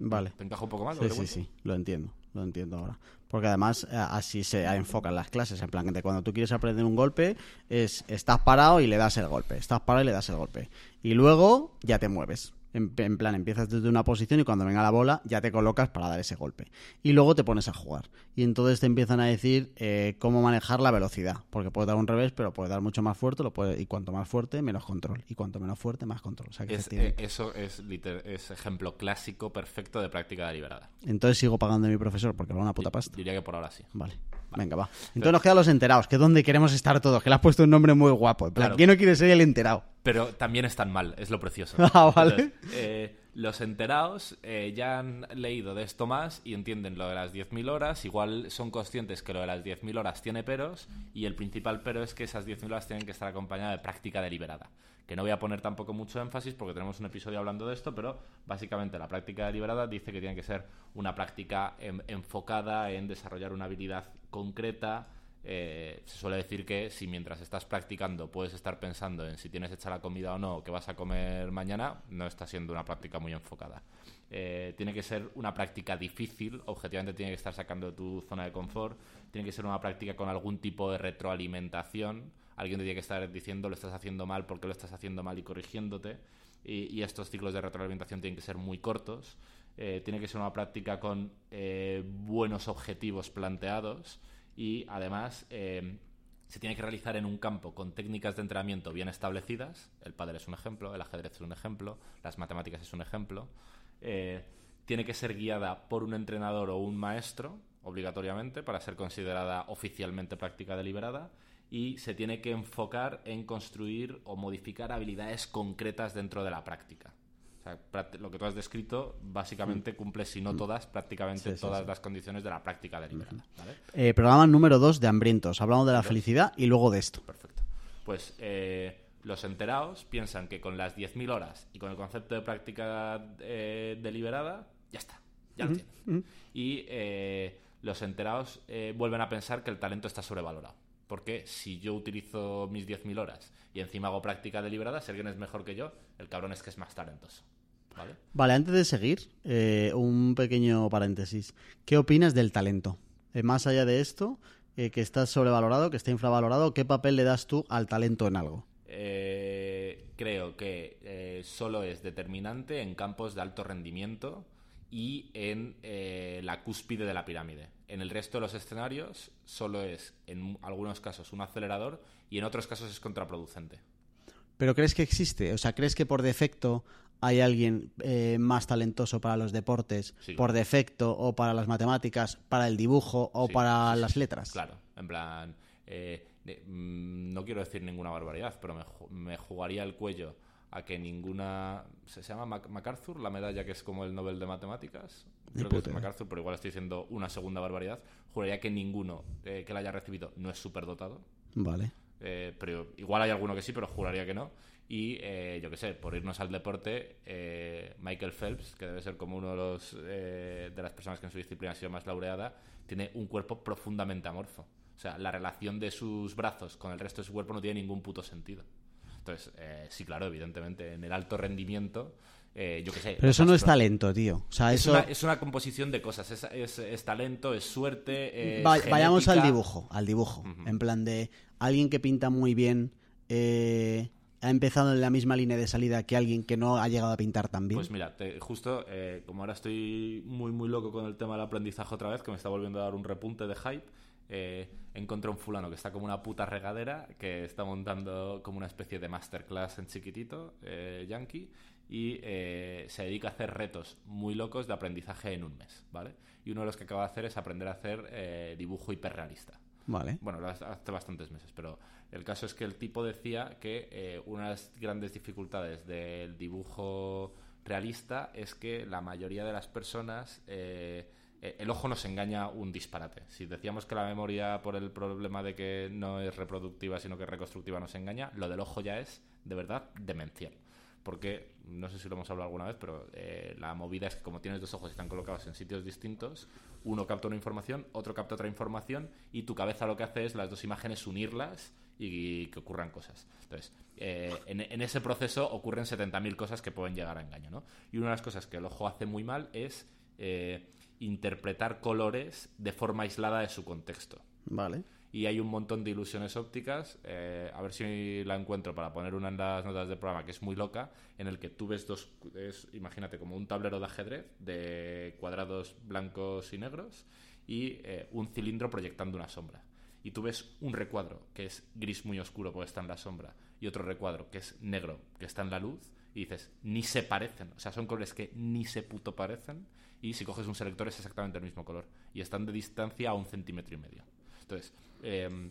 Vale.
¿Te encaja un poco más?
Sí, sí, sí, lo entiendo, lo entiendo ahora. Porque además eh, así se enfocan las clases, en plan de cuando tú quieres aprender un golpe, es estás parado y le das el golpe, estás parado y le das el golpe. Y luego ya te mueves. En, en plan, empiezas desde una posición y cuando venga la bola ya te colocas para dar ese golpe. Y luego te pones a jugar. Y entonces te empiezan a decir eh, cómo manejar la velocidad. Porque puedes dar un revés, pero puedes dar mucho más fuerte. Lo puedes, y cuanto más fuerte, menos control. Y cuanto menos fuerte, más control. O sea que
Es, eh, eso es, liter- es ejemplo clásico perfecto de práctica deliberada.
Entonces sigo pagando a mi profesor porque vale una puta pasta.
Diría que por ahora sí.
Vale. Venga, va. Entonces nos quedan los enterados, que es donde queremos estar todos, que le has puesto un nombre muy guapo.
Claro.
¿quién no quiere ser el enterado?
Pero también están mal, es lo precioso.
Ah, vale.
Entonces, eh, los enterados eh, ya han leído de esto más y entienden lo de las 10.000 horas. Igual son conscientes que lo de las 10.000 horas tiene peros y el principal pero es que esas 10.000 horas tienen que estar acompañadas de práctica deliberada. Que no voy a poner tampoco mucho énfasis porque tenemos un episodio hablando de esto, pero básicamente la práctica deliberada dice que tiene que ser una práctica en- enfocada en desarrollar una habilidad concreta eh, se suele decir que si mientras estás practicando puedes estar pensando en si tienes hecha la comida o no, o qué vas a comer mañana, no está siendo una práctica muy enfocada. Eh, tiene que ser una práctica difícil, objetivamente tiene que estar sacando de tu zona de confort, tiene que ser una práctica con algún tipo de retroalimentación, alguien te tiene que estar diciendo lo estás haciendo mal, porque lo estás haciendo mal y corrigiéndote, y, estos ciclos de retroalimentación tienen que ser muy cortos, eh, tiene que ser una práctica con buenos objetivos planteados, y además eh, se tiene que realizar en un campo con técnicas de entrenamiento bien establecidas. El pádel es un ejemplo, el ajedrez es un ejemplo, las matemáticas es un ejemplo. Eh, tiene que ser guiada por un entrenador o un maestro, obligatoriamente, para ser considerada oficialmente práctica deliberada. Y se tiene que enfocar en construir o modificar habilidades concretas dentro de la práctica. Sea, lo que tú has descrito básicamente cumple, si no todas, prácticamente
Mm. Sí, sí,
todas
sí.
las condiciones de la práctica deliberada. ¿vale?
Eh, programa número 2 de Hambrientos. Hablamos de la felicidad y luego de esto.
Perfecto. Pues eh, los enterados piensan que con las 10.000 horas y con el concepto de práctica eh, deliberada, ya está, ya lo tienen. Y eh, los enterados eh, vuelven a pensar que el talento está sobrevalorado. Porque si yo utilizo mis 10.000 horas y encima hago práctica deliberada, si alguien es mejor que yo, el cabrón es que es más talentoso. ¿Vale?
Vale, antes de seguir, eh, un pequeño paréntesis. ¿Qué opinas del talento? Eh, más allá de esto, eh, que está sobrevalorado, que está infravalorado, ¿qué papel le das tú al talento en algo?
Eh, creo que solo es determinante en campos de alto rendimiento y en la cúspide de la pirámide. En el resto de los escenarios solo es, en algunos casos, un acelerador y en otros casos es contraproducente.
¿Pero crees que existe? O sea, ¿crees que por defecto hay alguien eh, más talentoso para los deportes,
Sí.
por defecto, o para las matemáticas, para el dibujo o
Sí,
para las letras?
Claro, en plan, eh, de- mm, no quiero decir ninguna barbaridad, pero me, me jugaría el cuello a que ninguna... ¿Se llama Mac- MacArthur? La medalla que es como el Nobel de Matemáticas. Creo que es. MacArthur, pero igual estoy diciendo una segunda barbaridad. Juraría que ninguno eh, que la haya recibido no es superdotado.
Vale.
Eh, pero igual hay alguno que sí, pero juraría que no. Y eh, yo qué sé, por irnos al deporte, eh, Michael Phelps, que debe ser como uno de los eh, de las personas que en su disciplina ha sido más laureada, tiene un cuerpo profundamente amorfo. O sea, la relación de sus brazos con el resto de su cuerpo no tiene ningún puto sentido. Entonces, eh, sí, claro, evidentemente, en el alto rendimiento, eh, yo qué sé.
Pero eso no es talento, tío. O sea,
Es,
eso...
una, es una composición de cosas. Es, es- es talento, es suerte. es
Va- vayamos al dibujo, al dibujo. En plan de alguien que pinta muy bien eh, ha empezado en la misma línea de salida que alguien que no ha llegado a pintar tan bien.
Pues mira, te- justo eh, como ahora estoy muy muy loco con el tema del aprendizaje otra vez, que me está volviendo a dar un repunte de hype, eh, encontré un fulano que está como una puta regadera, que está montando como una especie de masterclass en chiquitito, eh, yankee, y eh, se dedica a hacer retos muy locos de aprendizaje en un mes, ¿vale? Y uno de los que acaba de hacer es aprender a hacer eh, dibujo hiperrealista.
Vale.
Bueno, lo hace bastantes meses, pero el caso es que el tipo decía que eh, una de las grandes dificultades del dibujo realista es que la mayoría de las personas eh, eh, el ojo nos engaña un disparate. Si decíamos que la memoria por el problema de que no es reproductiva sino que reconstructiva nos engaña, lo del ojo ya es de verdad demencial. Porque, no sé si lo hemos hablado alguna vez, pero eh, la movida es que como tienes dos ojos y están colocados en sitios distintos, uno capta una información, otro capta otra información y tu cabeza lo que hace es las dos imágenes unirlas y, que ocurran cosas. Entonces, eh, en, en ese proceso ocurren 70.000 cosas que pueden llegar a engaño, ¿no? Y una de las cosas que el ojo hace muy mal es eh, interpretar colores de forma aislada de su contexto
Vale.
y hay un montón de ilusiones ópticas. eh, a ver si la encuentro para poner una en las notas del programa que es muy loca, en el que tú ves dos, es, imagínate como un tablero de ajedrez de cuadrados blancos y negros y eh, un cilindro proyectando una sombra. Y tú ves un recuadro que es gris muy oscuro porque está en la sombra y otro recuadro que es negro que está en la luz y dices, ni se parecen. O sea, son colores que ni se puto parecen y si coges un selector es exactamente el mismo color y están de distancia a un centímetro y medio. Entonces, eh,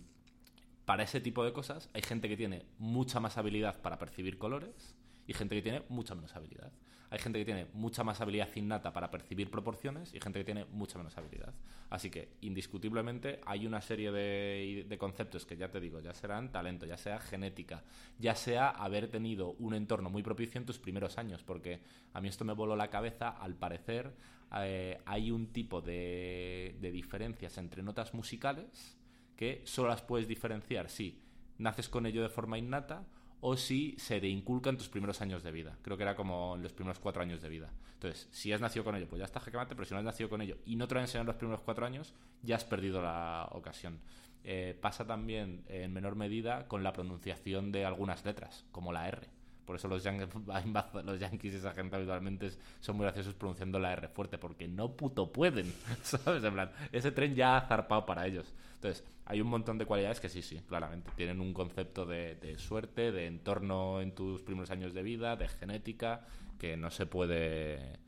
para ese tipo de cosas hay gente que tiene mucha más habilidad para percibir colores y gente que tiene mucha menos habilidad. Hay gente que tiene mucha más habilidad innata para percibir proporciones y gente que tiene mucha menos habilidad. Así que, indiscutiblemente, hay una serie de, de conceptos que ya te digo, ya serán talento, ya sea genética, ya sea haber tenido un entorno muy propicio en tus primeros años, porque a mí esto me voló la cabeza, al parecer eh, hay un tipo de, de diferencias entre notas musicales que solo las puedes diferenciar si naces con ello de forma innata o si se te inculca en tus primeros años de vida. Creo que era como en los primeros cuatro años de vida. Entonces, si has nacido con ello, pues ya está jaquemate, pero si no has nacido con ello y no te lo han enseñado en los primeros cuatro años, ya has perdido la ocasión. Eh, pasa también en menor medida con la pronunciación de algunas letras, como la R. Por eso los, los yankees y esa gente habitualmente son muy graciosos pronunciando la R fuerte, porque no puto pueden, ¿sabes? En plan, ese tren ya ha zarpado para ellos. Entonces, hay un montón de cualidades que sí, sí, claramente. Tienen un concepto de, de suerte, de entorno en tus primeros años de vida, de genética, que no se puede...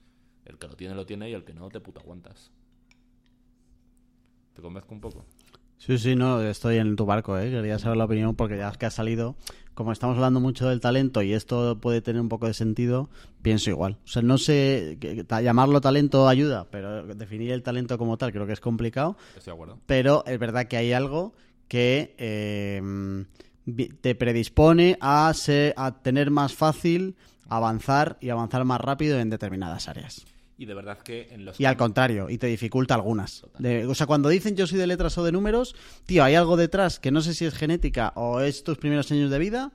El que lo tiene, lo tiene, y el que no, te puto aguantas. ¿Te convenzco un poco?
Sí, sí, no, estoy en tu barco, ¿eh? Quería saber la opinión porque ya que ha salido, como estamos hablando mucho del talento y esto puede tener un poco de sentido, pienso igual. O sea, no sé, que- que- llamarlo talento ayuda, pero definir el talento como tal creo que es complicado.
Estoy de acuerdo.
Pero es verdad que hay algo que eh, te predispone a, ser- a tener más fácil avanzar y avanzar más rápido en determinadas áreas.
Y de verdad que en los
Y al contrario, y te dificulta algunas. De- o sea, cuando dicen yo soy de letras o de números, tío, hay algo detrás que no sé si es genética o es tus primeros años de vida.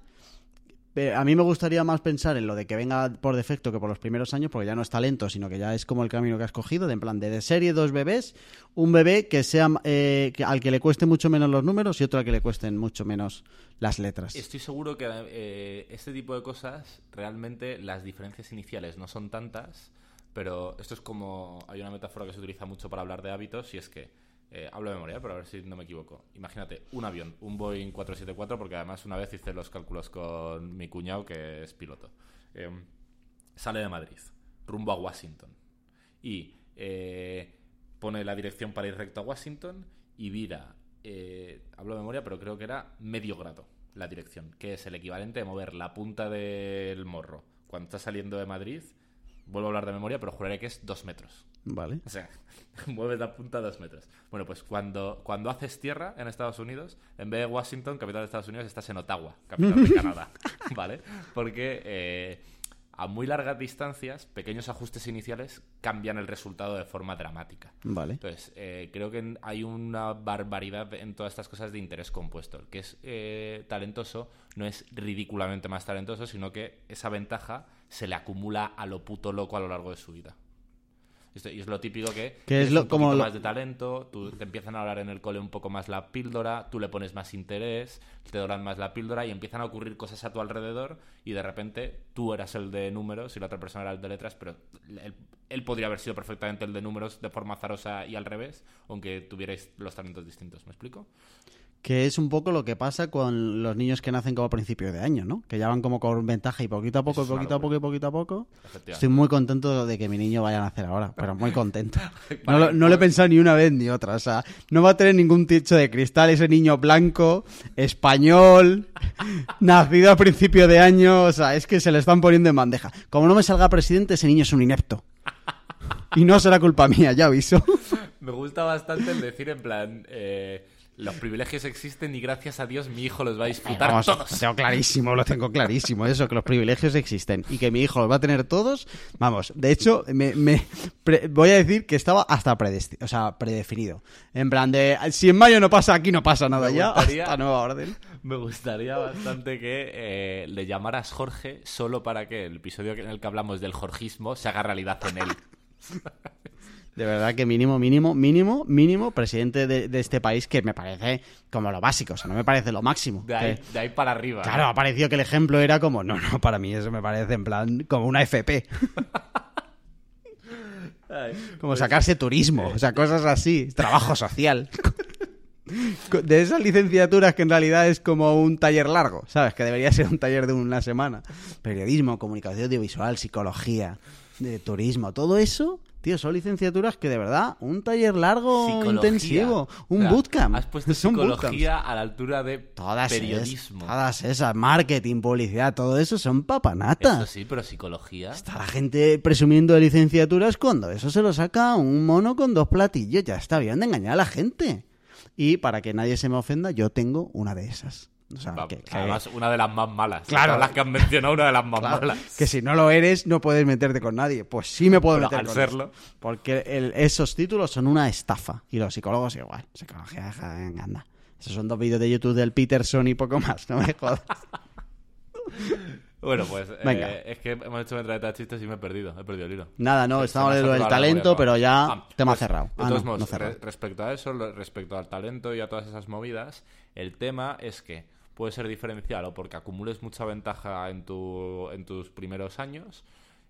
Pero a mí me gustaría más pensar en lo de que venga por defecto que por los primeros años, porque ya no es talento, sino que ya es como el camino que has cogido, de en plan de, de serie dos bebés, un bebé que sea eh, que- al que le cueste mucho menos los números y otro al que le cuesten mucho menos las letras.
Estoy seguro que eh, este tipo de cosas, realmente las diferencias iniciales no son tantas, pero esto es como. Hay una metáfora que se utiliza mucho para hablar de hábitos y es que. eh, hablo de memoria, pero a ver si no me equivoco. Imagínate, un avión, un Boeing 474, porque además una vez hice los cálculos con mi cuñado, que es piloto. Eh, sale de Madrid, rumbo a Washington. Y eh, pone la dirección para ir recto a Washington y vira, eh, hablo de memoria, pero creo que era medio grado la dirección, que es el equivalente de mover la punta del morro cuando está saliendo de Madrid. Vuelvo a hablar de memoria, pero juraré que es dos metros.
Vale.
O sea, mueves la punta dos metros. Bueno, pues cuando, cuando haces tierra en Estados Unidos, en vez de Washington, capital de Estados Unidos, estás en Ottawa, capital de Canadá. ¿Vale? Porque eh, a muy largas distancias, pequeños ajustes iniciales cambian el resultado de forma dramática.
Vale.
Entonces, eh, creo que hay una barbaridad en todas estas cosas de interés compuesto. El que es eh, talentoso no es ridículamente más talentoso, sino que esa ventaja se le acumula a lo puto loco a lo largo de su vida. Esto- y es lo típico que,
Que es lo-
un
como lo-
más de talento, tú, te empiezan a hablar en el cole un poco más la píldora, tú le pones más interés, te doran más la píldora y empiezan a ocurrir cosas a tu alrededor y de repente tú eras el de números y la otra persona era el de letras, pero él, él podría haber sido perfectamente el de números de forma azarosa y al revés, aunque tuvierais los talentos distintos. ¿Me explico?
Que es un poco lo que pasa con los niños que nacen como a principio de año, ¿no? Que ya van como con ventaja y poquito a poco,
una
poquito a poco y poquito a poco. Estoy muy contento de que mi niño vaya a nacer ahora, pero muy contento. No, lo- no le he pensado ni una vez ni otra. O sea, no va a tener ningún techo de cristal ese niño blanco, español, nacido a principio de año. O sea, es que se le están poniendo en bandeja. Como no me salga presidente, ese niño es un inepto. Y no será culpa mía, ya aviso.
Me gusta bastante el decir en plan, eh, los privilegios existen y gracias a Dios mi hijo los va a disfrutar
Vamos,
todos.
Lo tengo clarísimo, lo tengo clarísimo, eso, que los privilegios existen y que mi hijo los va a tener todos. Vamos, de hecho, me, me- pre- voy a decir que estaba hasta o sea, predefinido. En plan de, si en mayo no pasa, aquí no pasa nada
Me
ya,
gustaría-
hasta nueva orden.
Me gustaría bastante que eh, le llamaras Jorge solo para que el episodio en el que hablamos del jorgismo se haga realidad en él.
De verdad que mínimo, mínimo, mínimo, mínimo presidente de, de este país que me parece como lo básico, o sea, no me parece lo máximo.
De ahí,
Que-
de ahí para arriba.
Claro, ha parecido que el ejemplo era como, no, no, para mí eso me parece en plan como una FP. Como sacarse turismo, o sea, cosas así, trabajo social. De esas licenciaturas que en realidad es como un taller largo, ¿sabes? Que debería ser un taller de una semana. Periodismo, comunicación audiovisual, psicología, de turismo, todo eso, tío, son licenciaturas que de verdad, un taller largo,
Psicología.
intensivo, un
O sea,
bootcamp.
Has puesto
Son bootcamps.
psicología a la altura de
Todas
periodismo.
Es, todas esas, marketing, publicidad, todo eso son papanatas.
Eso sí, pero psicología.
Está la gente presumiendo de licenciaturas cuando eso se lo saca un mono con dos platillos. Ya está bien de engañar a la gente. Y para que nadie se me ofenda, yo tengo una de esas. O sea,
Va-
que, que-
Además, una de las más malas.
Claro.
Las que han mencionado, una de las más
claro,
malas.
que si no lo eres, no puedes meterte con nadie. Pues sí me puedo
Pero
meter
al
con
serlo.
Porque el- esos títulos son una estafa. Y los psicólogos igual. Psicología, venga, anda. Esos son dos vídeos de YouTube del Peterson y poco más. No me jodas.
Bueno, pues eh,
Venga.
es que hemos hecho metralleta de chistes y me he perdido. He perdido el hilo.
Nada, no, estamos
se me
de
ha
lo del talento, pero ya
Ah,
tema
pues,
cerrado.
de
Ah,
todos
no, cerrado.
re- respecto a eso, respecto al talento y a todas esas movidas, el tema es que puede ser diferencial o porque acumules mucha ventaja en, tu, en tus primeros años,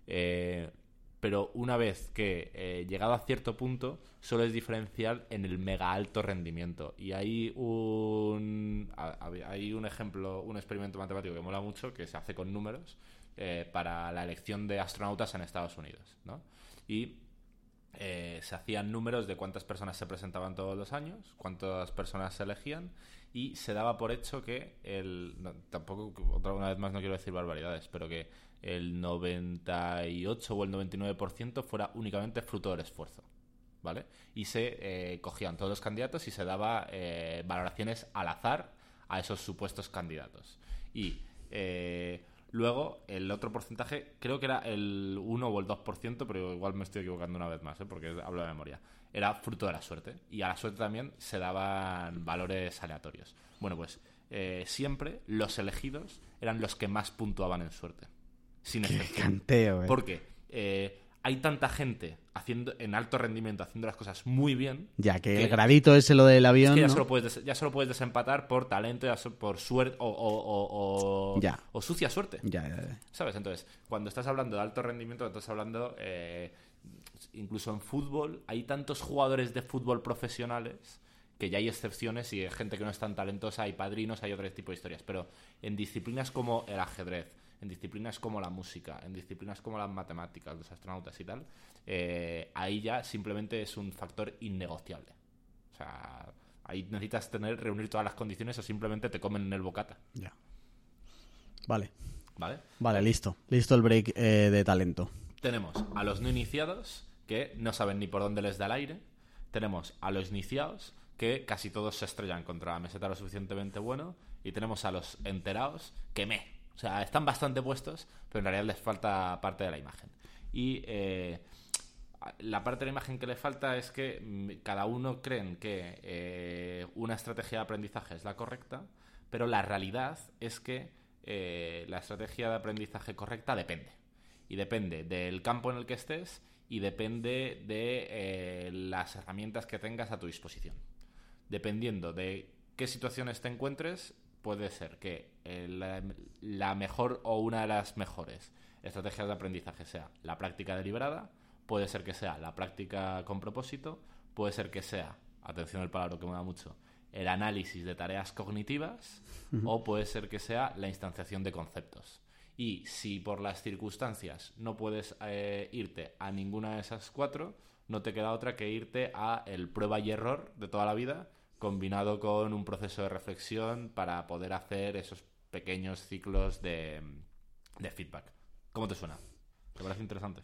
eh, pero una vez que eh, llegado a cierto punto, solo es diferencial en el mega alto rendimiento. Y hay un, hay un ejemplo, un experimento matemático que mola mucho, que se hace con números, eh, para la elección de astronautas en Estados Unidos. ¿no? Y se hacían números de cuántas personas se presentaban todos los años, cuántas personas se elegían y se daba por hecho que el tampoco otra una vez más no quiero decir barbaridades, pero que el 98 o el 99% fuera únicamente fruto del esfuerzo. ¿Vale? Y se eh, cogían todos los candidatos y se daba eh, valoraciones al azar a esos supuestos candidatos. Y eh, luego el otro porcentaje, creo que era el 1 o el 2%, pero igual me estoy equivocando una vez más, porque hablo de memoria. Era fruto de la suerte. Y a la suerte también se daban valores aleatorios. Bueno, pues siempre los elegidos eran los que más puntuaban en suerte sin excepción.
Canteo, eh.
Porque eh, hay tanta gente haciendo en alto rendimiento, haciendo las cosas muy bien.
Ya que, el gradito ese lo del avión.
Es que ya, solo puedes ya solo puedes desempatar por talento, por suerte o, o, o, sucia suerte.
Ya, ya,
¿Sabes? Entonces, cuando estás hablando de alto rendimiento, estás hablando. Incluso en fútbol, hay tantos jugadores de fútbol profesionales que ya hay excepciones y hay gente que no es tan talentosa, hay padrinos, hay otro tipo de historias. Pero en disciplinas como el ajedrez, en disciplinas como la música, en disciplinas como las matemáticas, los astronautas y tal, eh, ahí ya simplemente es un factor innegociable. O sea, ahí necesitas tener, reunir todas las condiciones o simplemente te comen en el bocata.
Ya. Vale.
Vale.
Vale, listo. Listo el break eh, de talento.
Tenemos a los no iniciados que no saben ni por dónde les da el aire. Tenemos a los iniciados que casi todos se estrellan contra la meseta lo suficientemente bueno. Y tenemos a los enterados que me, o sea, están bastante puestos, pero en realidad les falta parte de la imagen. Y eh, la parte de la imagen que le falta es que mm, cada uno creen que eh, una estrategia de aprendizaje es la correcta, pero la realidad es que eh, la estrategia de aprendizaje correcta depende. Y depende del campo en el que estés y depende de las herramientas que tengas a tu disposición. Dependiendo de qué situaciones te encuentres, puede ser que eh, la, mejor o una de las mejores estrategias de aprendizaje sea la práctica deliberada, puede ser que sea la práctica con propósito, puede ser que sea, atención al palabra que me da mucho, el análisis de tareas cognitivas o puede ser que sea la instanciación de conceptos. Y si por las circunstancias no puedes eh, irte a ninguna de esas cuatro, no te queda otra que irte a el prueba y error de toda la vida, combinado con un proceso de reflexión para poder hacer esos pequeños ciclos de, feedback. ¿Cómo te suena? ¿Te parece interesante?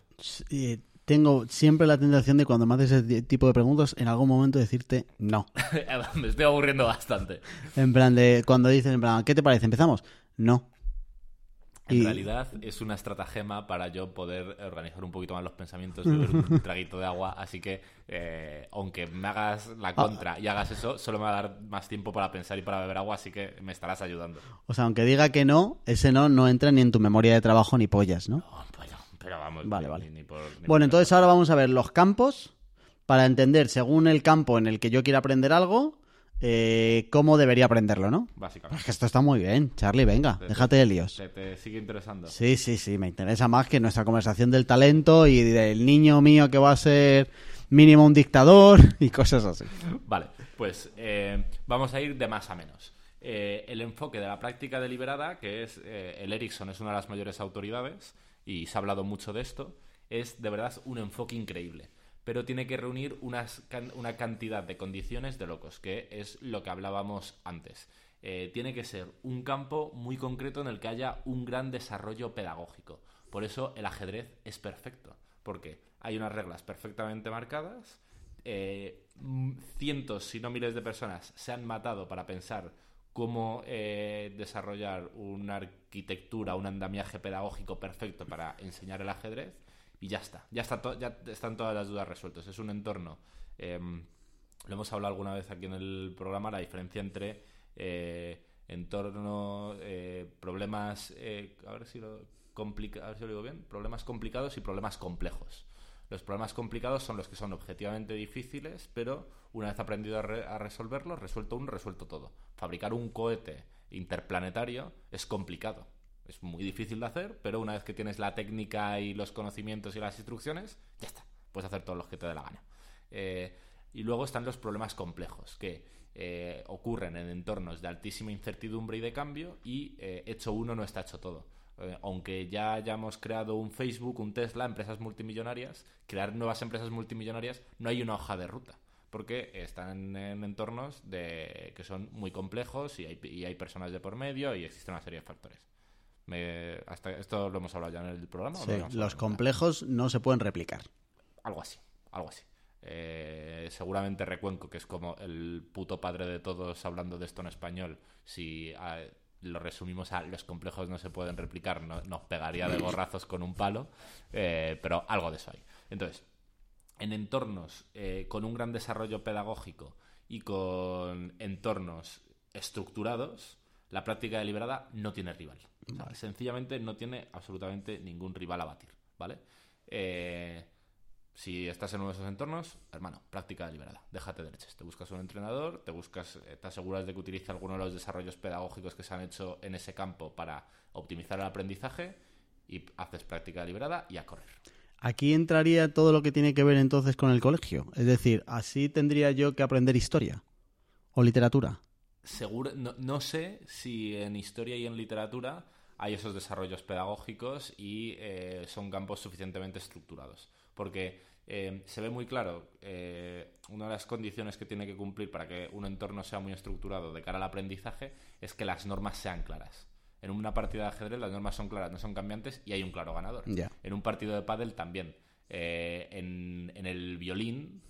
tengo siempre la tentación de cuando me haces ese tipo de preguntas, en algún momento decirte no.
me estoy aburriendo bastante.
En plan de, cuando dices, en plan, ¿qué te parece? ¿Empezamos? No.
En realidad es una estratagema para yo poder organizar un poquito más los pensamientos y beber un traguito de agua. Así que, eh, aunque me hagas la contra y hagas eso, solo me va a dar más tiempo para pensar y para beber agua, así que me estarás ayudando.
O sea, aunque diga que no, ese no no entra ni en tu memoria de trabajo ni pollas, ¿no?
no pero vamos.
Vale, vale. bueno, entonces ahora vamos a ver los campos para entender, según el campo en el que yo quiera aprender algo, eh, cómo debería aprenderlo, ¿no?
Básicamente.
Es que esto está muy bien, Charlie, venga, déjate de líos.
Te, sigue interesando.
Sí, sí, sí, me interesa más que nuestra conversación del talento y del niño mío que va a ser mínimo un dictador y cosas así.
Vale, pues eh, vamos a ir de más a menos. Eh, el enfoque de la práctica deliberada, que es el Ericsson es una de las mayores autoridades y se ha hablado mucho de esto, es de verdad un enfoque increíble pero tiene que reunir una cantidad de condiciones de locos, que es lo que hablábamos antes. Eh, tiene que ser un campo muy concreto en el que haya un gran desarrollo pedagógico. Por eso el ajedrez es perfecto, porque hay unas reglas perfectamente marcadas, eh, cientos, si no miles de personas se han matado para pensar cómo eh, desarrollar una arquitectura, un andamiaje pedagógico perfecto para enseñar el ajedrez y ya está. Ya, está ya están todas las dudas resueltas. Es un entorno. Em, lo hemos hablado alguna vez aquí en el programa, la diferencia entre eh, entorno, eh, problemas. Eh, a, ver si lo complica, a ver si lo digo bien. Problemas complicados y problemas complejos. Los problemas complicados son los que son objetivamente difíciles, pero una vez aprendido a, a resolverlos, resuelto uno, resuelto todo. Fabricar un cohete interplanetario es complicado es muy difícil de hacer, pero una vez que tienes la técnica y los conocimientos y las instrucciones, ya está. Puedes hacer todos los que te dé la gana. Eh, y luego están los problemas complejos, que eh, ocurren en entornos de altísima incertidumbre y de cambio, y eh, hecho uno no está hecho todo. Aunque ya hayamos creado un Facebook, un Tesla, empresas multimillonarias, crear nuevas empresas multimillonarias, no hay una hoja de ruta. Porque están en entornos de, que son muy complejos y hay, y hay personas de por medio y existe una serie de factores. Me- hasta esto lo hemos hablado ya en el programa. ¿o no
Sí, los complejos no se pueden replicar.
Algo así, algo así. Eh, seguramente Recuenco, que es como el puto padre de todos hablando de esto en español, si ah, lo resumimos a los complejos no se pueden replicar, no- nos pegaría de gorrazos con un palo, eh, pero algo de eso hay. Entonces, en entornos eh, con un gran desarrollo pedagógico y con entornos estructurados, la práctica deliberada no tiene rival. O sea, sencillamente no tiene absolutamente ningún rival a batir, ¿vale? Eh, si estás en uno de esos entornos, hermano, práctica deliberada. Déjate de leches. Te buscas un entrenador, te buscas, eh, te aseguras de que utilice alguno de los desarrollos pedagógicos que se han hecho en ese campo para optimizar el aprendizaje y haces práctica deliberada y a correr.
Aquí entraría todo lo que tiene que ver entonces con el colegio. Es decir, así tendría yo que aprender historia o literatura.
Seguro, no, no sé si en historia y en literatura hay esos desarrollos pedagógicos y eh, son campos suficientemente estructurados. Porque eh, se ve muy claro, eh, una de las condiciones que tiene que cumplir para que un entorno sea muy estructurado de cara al aprendizaje es que las normas sean claras. En una partida de ajedrez las normas son claras, no son cambiantes y hay un claro ganador. En un partido de pádel también. En, en el violín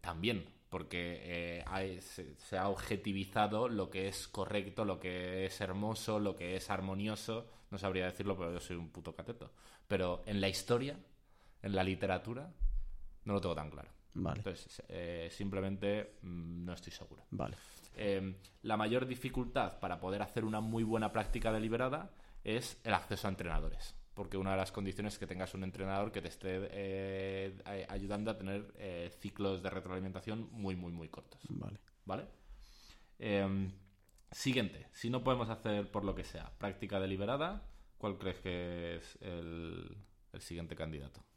también, porque eh, hay- se, se ha objetivizado lo que es correcto, lo que es hermoso, lo que es armonioso. No sabría decirlo, pero yo soy un puto cateto. Pero en la historia, en la literatura, no lo tengo tan claro.
Vale,
Entonces, eh, simplemente mm, no estoy seguro.
vale.
Eh, la mayor dificultad para poder hacer una muy buena práctica deliberada es el acceso a entrenadores. Porque una de las condiciones es que tengas un entrenador que te esté eh, ayudando a tener eh, ciclos de retroalimentación muy, muy, muy cortos.
Vale.
¿Vale? Eh, siguiente. Si no podemos hacer por lo que sea práctica deliberada, ¿cuál crees que es el, el siguiente candidato?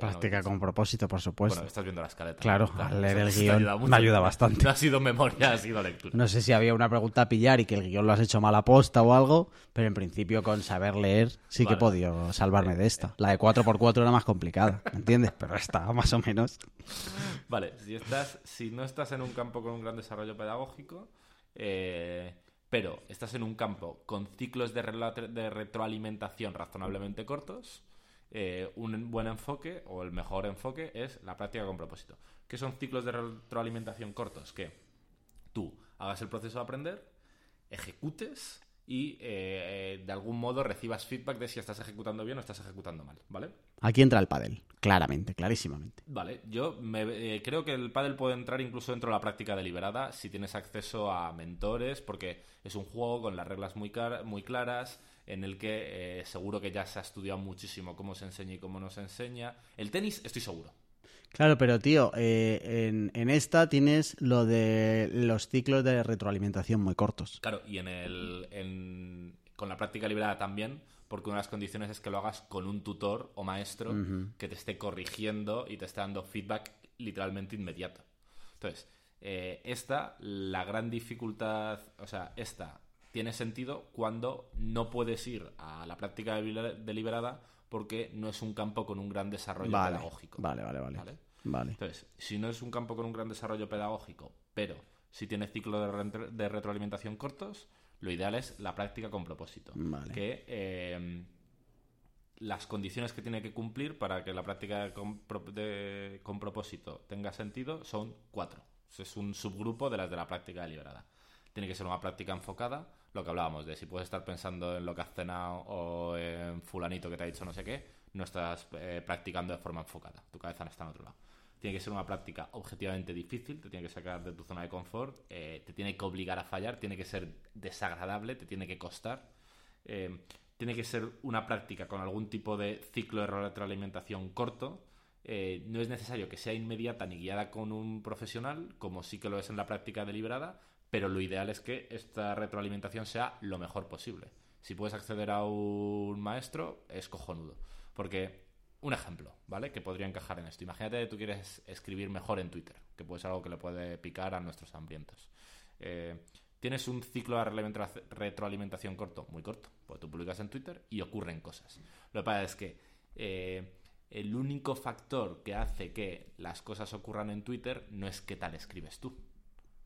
Ves.
con propósito, por supuesto.
Bueno, estás viendo la escaleta.
Claro, leer el guion
ayuda
me ayuda bastante.
No ha sido memoria, ha sido lectura.
No sé si había una pregunta a pillar y que el guion lo has hecho mal aposta o algo, pero en principio con saber leer sí que he podido salvarme de esta. La de 4x4 era más complicada, ¿me entiendes? Pero esta, más o menos.
Vale, si, estás, si no estás en un campo con un gran desarrollo pedagógico, eh, pero estás en un campo con ciclos de, de retroalimentación razonablemente cortos, eh, un buen enfoque o el mejor enfoque es la práctica con propósito. ¿Qué son ciclos de retroalimentación cortos? Que tú hagas el proceso de aprender, ejecutes y eh, eh, de algún modo recibas feedback de si estás ejecutando bien o estás ejecutando mal, ¿vale?
Aquí entra el pádel, claramente, clarísimamente.
Vale, yo me, eh, creo que el pádel puede entrar incluso dentro de la práctica deliberada si tienes acceso a mentores, porque es un juego con las reglas muy, car- muy claras, en el que eh, seguro que ya se ha estudiado muchísimo cómo se enseña y cómo no se enseña. El tenis, estoy seguro.
Claro, pero tío, eh, en, en esta tienes lo de los ciclos de retroalimentación muy cortos.
Claro, y en el, en- con la práctica deliberada también, porque una de las condiciones es que lo hagas con un tutor o maestro que te esté corrigiendo y te esté dando feedback literalmente inmediato. Entonces, eh, esta, la gran dificultad, o sea, esta tiene sentido cuando no puedes ir a la práctica deliber- deliberada porque no es un campo con un gran desarrollo
Vale,
pedagógico.
vale, vale, vale.
¿Vale?
Vale.
Entonces, si no es un campo con un gran desarrollo pedagógico, pero si tiene ciclos de, re- de retroalimentación cortos, lo ideal es la práctica con propósito.
Vale.
Que eh, las condiciones que tiene que cumplir para que la práctica con, pro- de- con propósito tenga sentido son cuatro. Es un subgrupo de las de la práctica deliberada. Tiene que ser una práctica enfocada, lo que hablábamos de si puedes estar pensando en lo que has cenado o en fulanito que te ha dicho no sé qué, no estás eh, practicando de forma enfocada. Tu cabeza no está en otro lado. Tiene que ser una práctica objetivamente difícil, te tiene que sacar de tu zona de confort, eh, te tiene que obligar a fallar, tiene que ser desagradable, te tiene que costar. Eh, tiene que ser una práctica con algún tipo de ciclo de retroalimentación corto. Eh, no es necesario que sea inmediata ni guiada con un profesional, como sí que lo es en la práctica deliberada, pero lo ideal es que esta retroalimentación sea lo mejor posible. Si puedes acceder a un maestro, es cojonudo. Porque, un ejemplo, ¿vale? Que podría encajar en esto. Imagínate que tú quieres escribir mejor en Twitter, que puede ser algo que le puede picar a nuestros hambrientos. Eh, Tienes un ciclo de retroalimenta- retroalimentación corto, muy corto, porque tú publicas en Twitter y ocurren cosas. Lo que pasa es que eh, el único factor que hace que las cosas ocurran en Twitter no es qué tal escribes tú.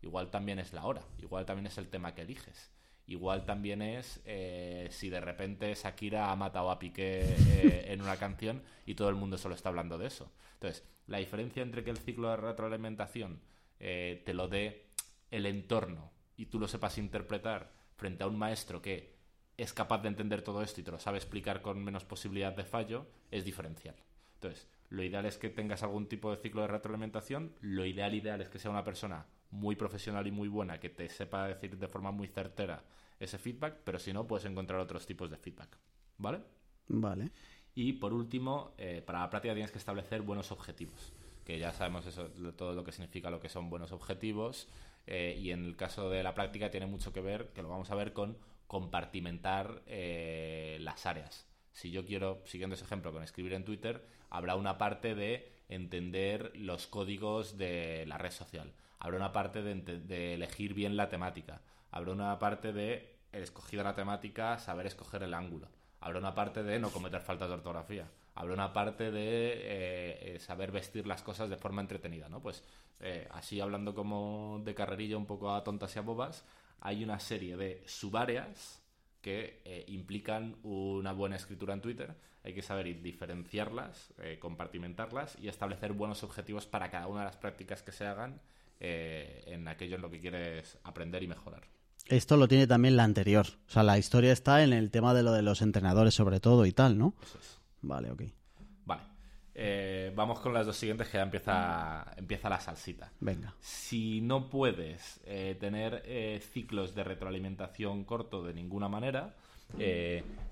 Igual también es la hora, igual también es el tema que eliges. Igual también es eh, si de repente Shakira ha matado a Piqué eh, en una canción y todo el mundo solo está hablando de eso. Entonces, la diferencia entre que el ciclo de retroalimentación eh, te lo dé el entorno y tú lo sepas interpretar frente a un maestro que es capaz de entender todo esto y te lo sabe explicar con menos posibilidad de fallo, es diferencial. Entonces, lo ideal es que tengas algún tipo de ciclo de retroalimentación. Lo ideal, ideal es que sea una persona muy profesional y muy buena que te sepa decir de forma muy certera ese feedback, pero si no, puedes encontrar otros tipos de feedback. ¿Vale?
Vale.
Y por último, eh, para la práctica tienes que establecer buenos objetivos, que ya sabemos eso, todo lo que significa lo que son buenos objetivos. eh, y en el caso de la práctica tiene mucho que ver, que lo vamos a ver con compartimentar eh, las áreas. Si yo quiero, siguiendo ese ejemplo con escribir en Twitter, habrá una parte de entender los códigos de la red social. Habrá una parte de, elegir bien la temática. Habrá una parte de, escogida la temática, saber escoger el ángulo. Habrá una parte de no cometer faltas de ortografía. Habrá una parte de eh, eh, saber vestir las cosas de forma entretenida, ¿no? Pues eh, así hablando como de carrerilla un poco a tontas y a bobas, hay una serie de subáreas que implican una buena escritura en Twitter. Hay que saber diferenciarlas, compartimentarlas y establecer buenos objetivos para cada una de las prácticas que se hagan eh, en aquello en lo que quieres aprender y mejorar.
Esto lo tiene también la anterior. O sea, la historia está en el tema de lo de los entrenadores sobre todo y tal, ¿no?
Eso es.
Vale, ok.
Vale. Eh, vamos con las dos siguientes que ya empieza, empieza la salsita.
Venga.
Si no puedes eh, tener eh, ciclos de retroalimentación corto de ninguna manera,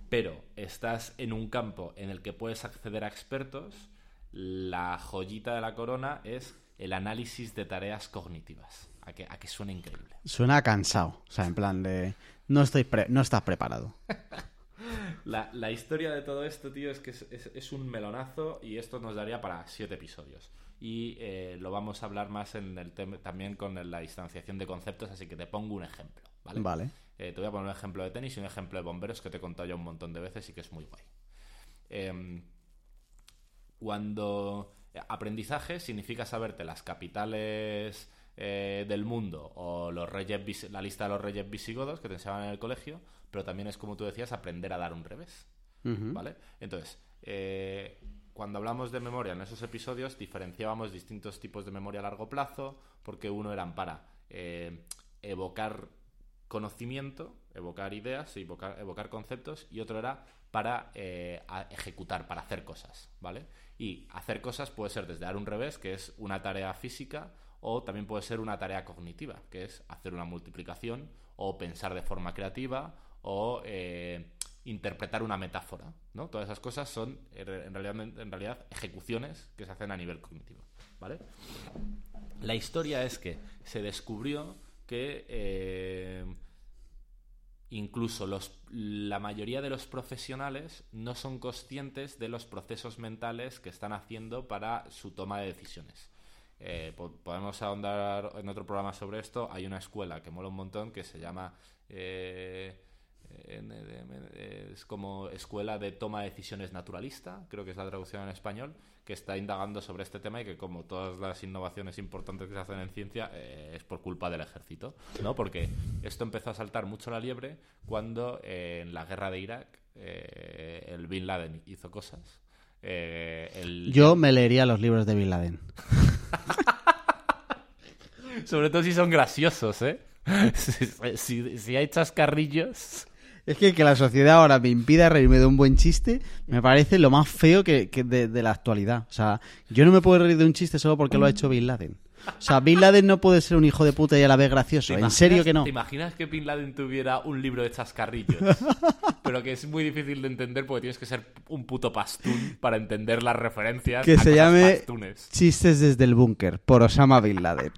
pero estás en un campo en el que puedes acceder a expertos, la joyita de la corona es el análisis de tareas cognitivas. A que, a que suena increíble.
Suena cansado. O sea, en plan de... No, estoy pre- no estás preparado.
La, la historia de todo esto, tío, es que es, es- es un melonazo y esto nos daría para siete episodios. Y eh, lo vamos a hablar más en el tema también con la distanciación de conceptos, así que te pongo un ejemplo, ¿vale?
Vale.
Eh, te voy a poner un ejemplo de tenis y un ejemplo de bomberos que te he contado ya un montón de veces y que es muy guay. Em, cuando aprendizaje significa saberte las capitales eh, del mundo o los reyes la lista de los reyes visigodos que te enseñaban en el colegio, pero también es como tú decías aprender a dar un revés. ¿Vale? Entonces, eh, cuando hablamos de memoria en esos episodios, diferenciábamos distintos tipos de memoria a largo plazo, porque uno eran para eh, evocar conocimiento, evocar ideas, evocar, evocar conceptos, y otro era para eh, ejecutar, para hacer cosas, ¿vale? Y hacer cosas puede ser desde dar un revés, que es una tarea física, o también puede ser una tarea cognitiva, que es hacer una multiplicación, o pensar de forma creativa, o eh, interpretar una metáfora, ¿no? Todas esas cosas son re- en realidad, en realidad ejecuciones que se hacen a nivel cognitivo, ¿vale? La historia es que se descubrió que eh, incluso los, la mayoría de los profesionales no son conscientes de los procesos mentales que están haciendo para su toma de decisiones. Eh, po- podemos ahondar en otro programa sobre esto. Hay una escuela que mola un montón que se llama eh, NDM, es como escuela de toma de decisiones naturalista, creo que es la traducción en español, que está indagando sobre este tema y que como todas las innovaciones importantes que se hacen en ciencia eh, es por culpa del ejército, ¿no? Porque esto empezó a saltar mucho la liebre cuando eh, en la guerra de Irak eh, el Bin Laden hizo cosas. el-
Yo me leería los libros de Bin Laden.
Sobre todo si son graciosos, ¿eh? si, si- si hay chascarrillos...
Es que que la sociedad ahora me impida reírme de un buen chiste me parece lo más feo que, que de, de la actualidad. O sea, yo no me puedo reír de un chiste solo porque lo ha hecho Bin Laden. O sea, Bin Laden no puede ser un hijo de puta y a la vez gracioso.
¿Te
En serio que no.
¿Te imaginas que Bin Laden tuviera un libro de chascarrillos? pero que es muy difícil de entender porque tienes que ser un puto pastún para entender las referencias
Que
a
se llame
pastunes.
Chistes desde el búnker por Osama Bin Laden.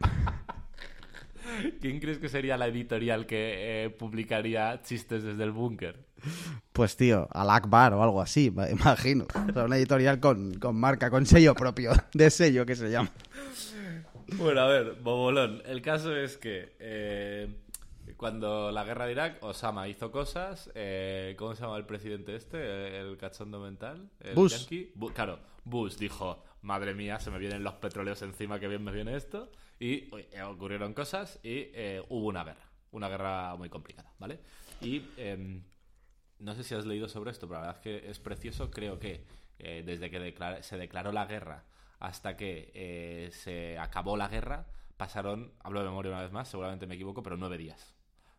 ¿Quién crees que sería la editorial que eh, publicaría chistes desde el búnker?
Pues tío, al Akbar o algo así, me imagino. O sea, una editorial con, con marca, con sello propio, de sello que se llama.
Bueno, a ver, Bobolón. El caso es que eh, cuando la guerra de Irak, Osama hizo cosas. eh, ¿Cómo se llama el presidente este? El cachondo mental. El
Bush.
Bu- claro, Bush dijo: Madre mía, se me vienen los petróleos encima, que bien me viene esto. Y eh, ocurrieron cosas y eh, hubo una guerra. Una guerra muy complicada, ¿vale? Y. em, no sé si has leído sobre esto, pero la verdad es que es precioso. Creo que eh, desde que declara- se declaró la guerra hasta que eh, se acabó la guerra, pasaron, hablo de memoria una vez más, seguramente me equivoco, pero nueve días.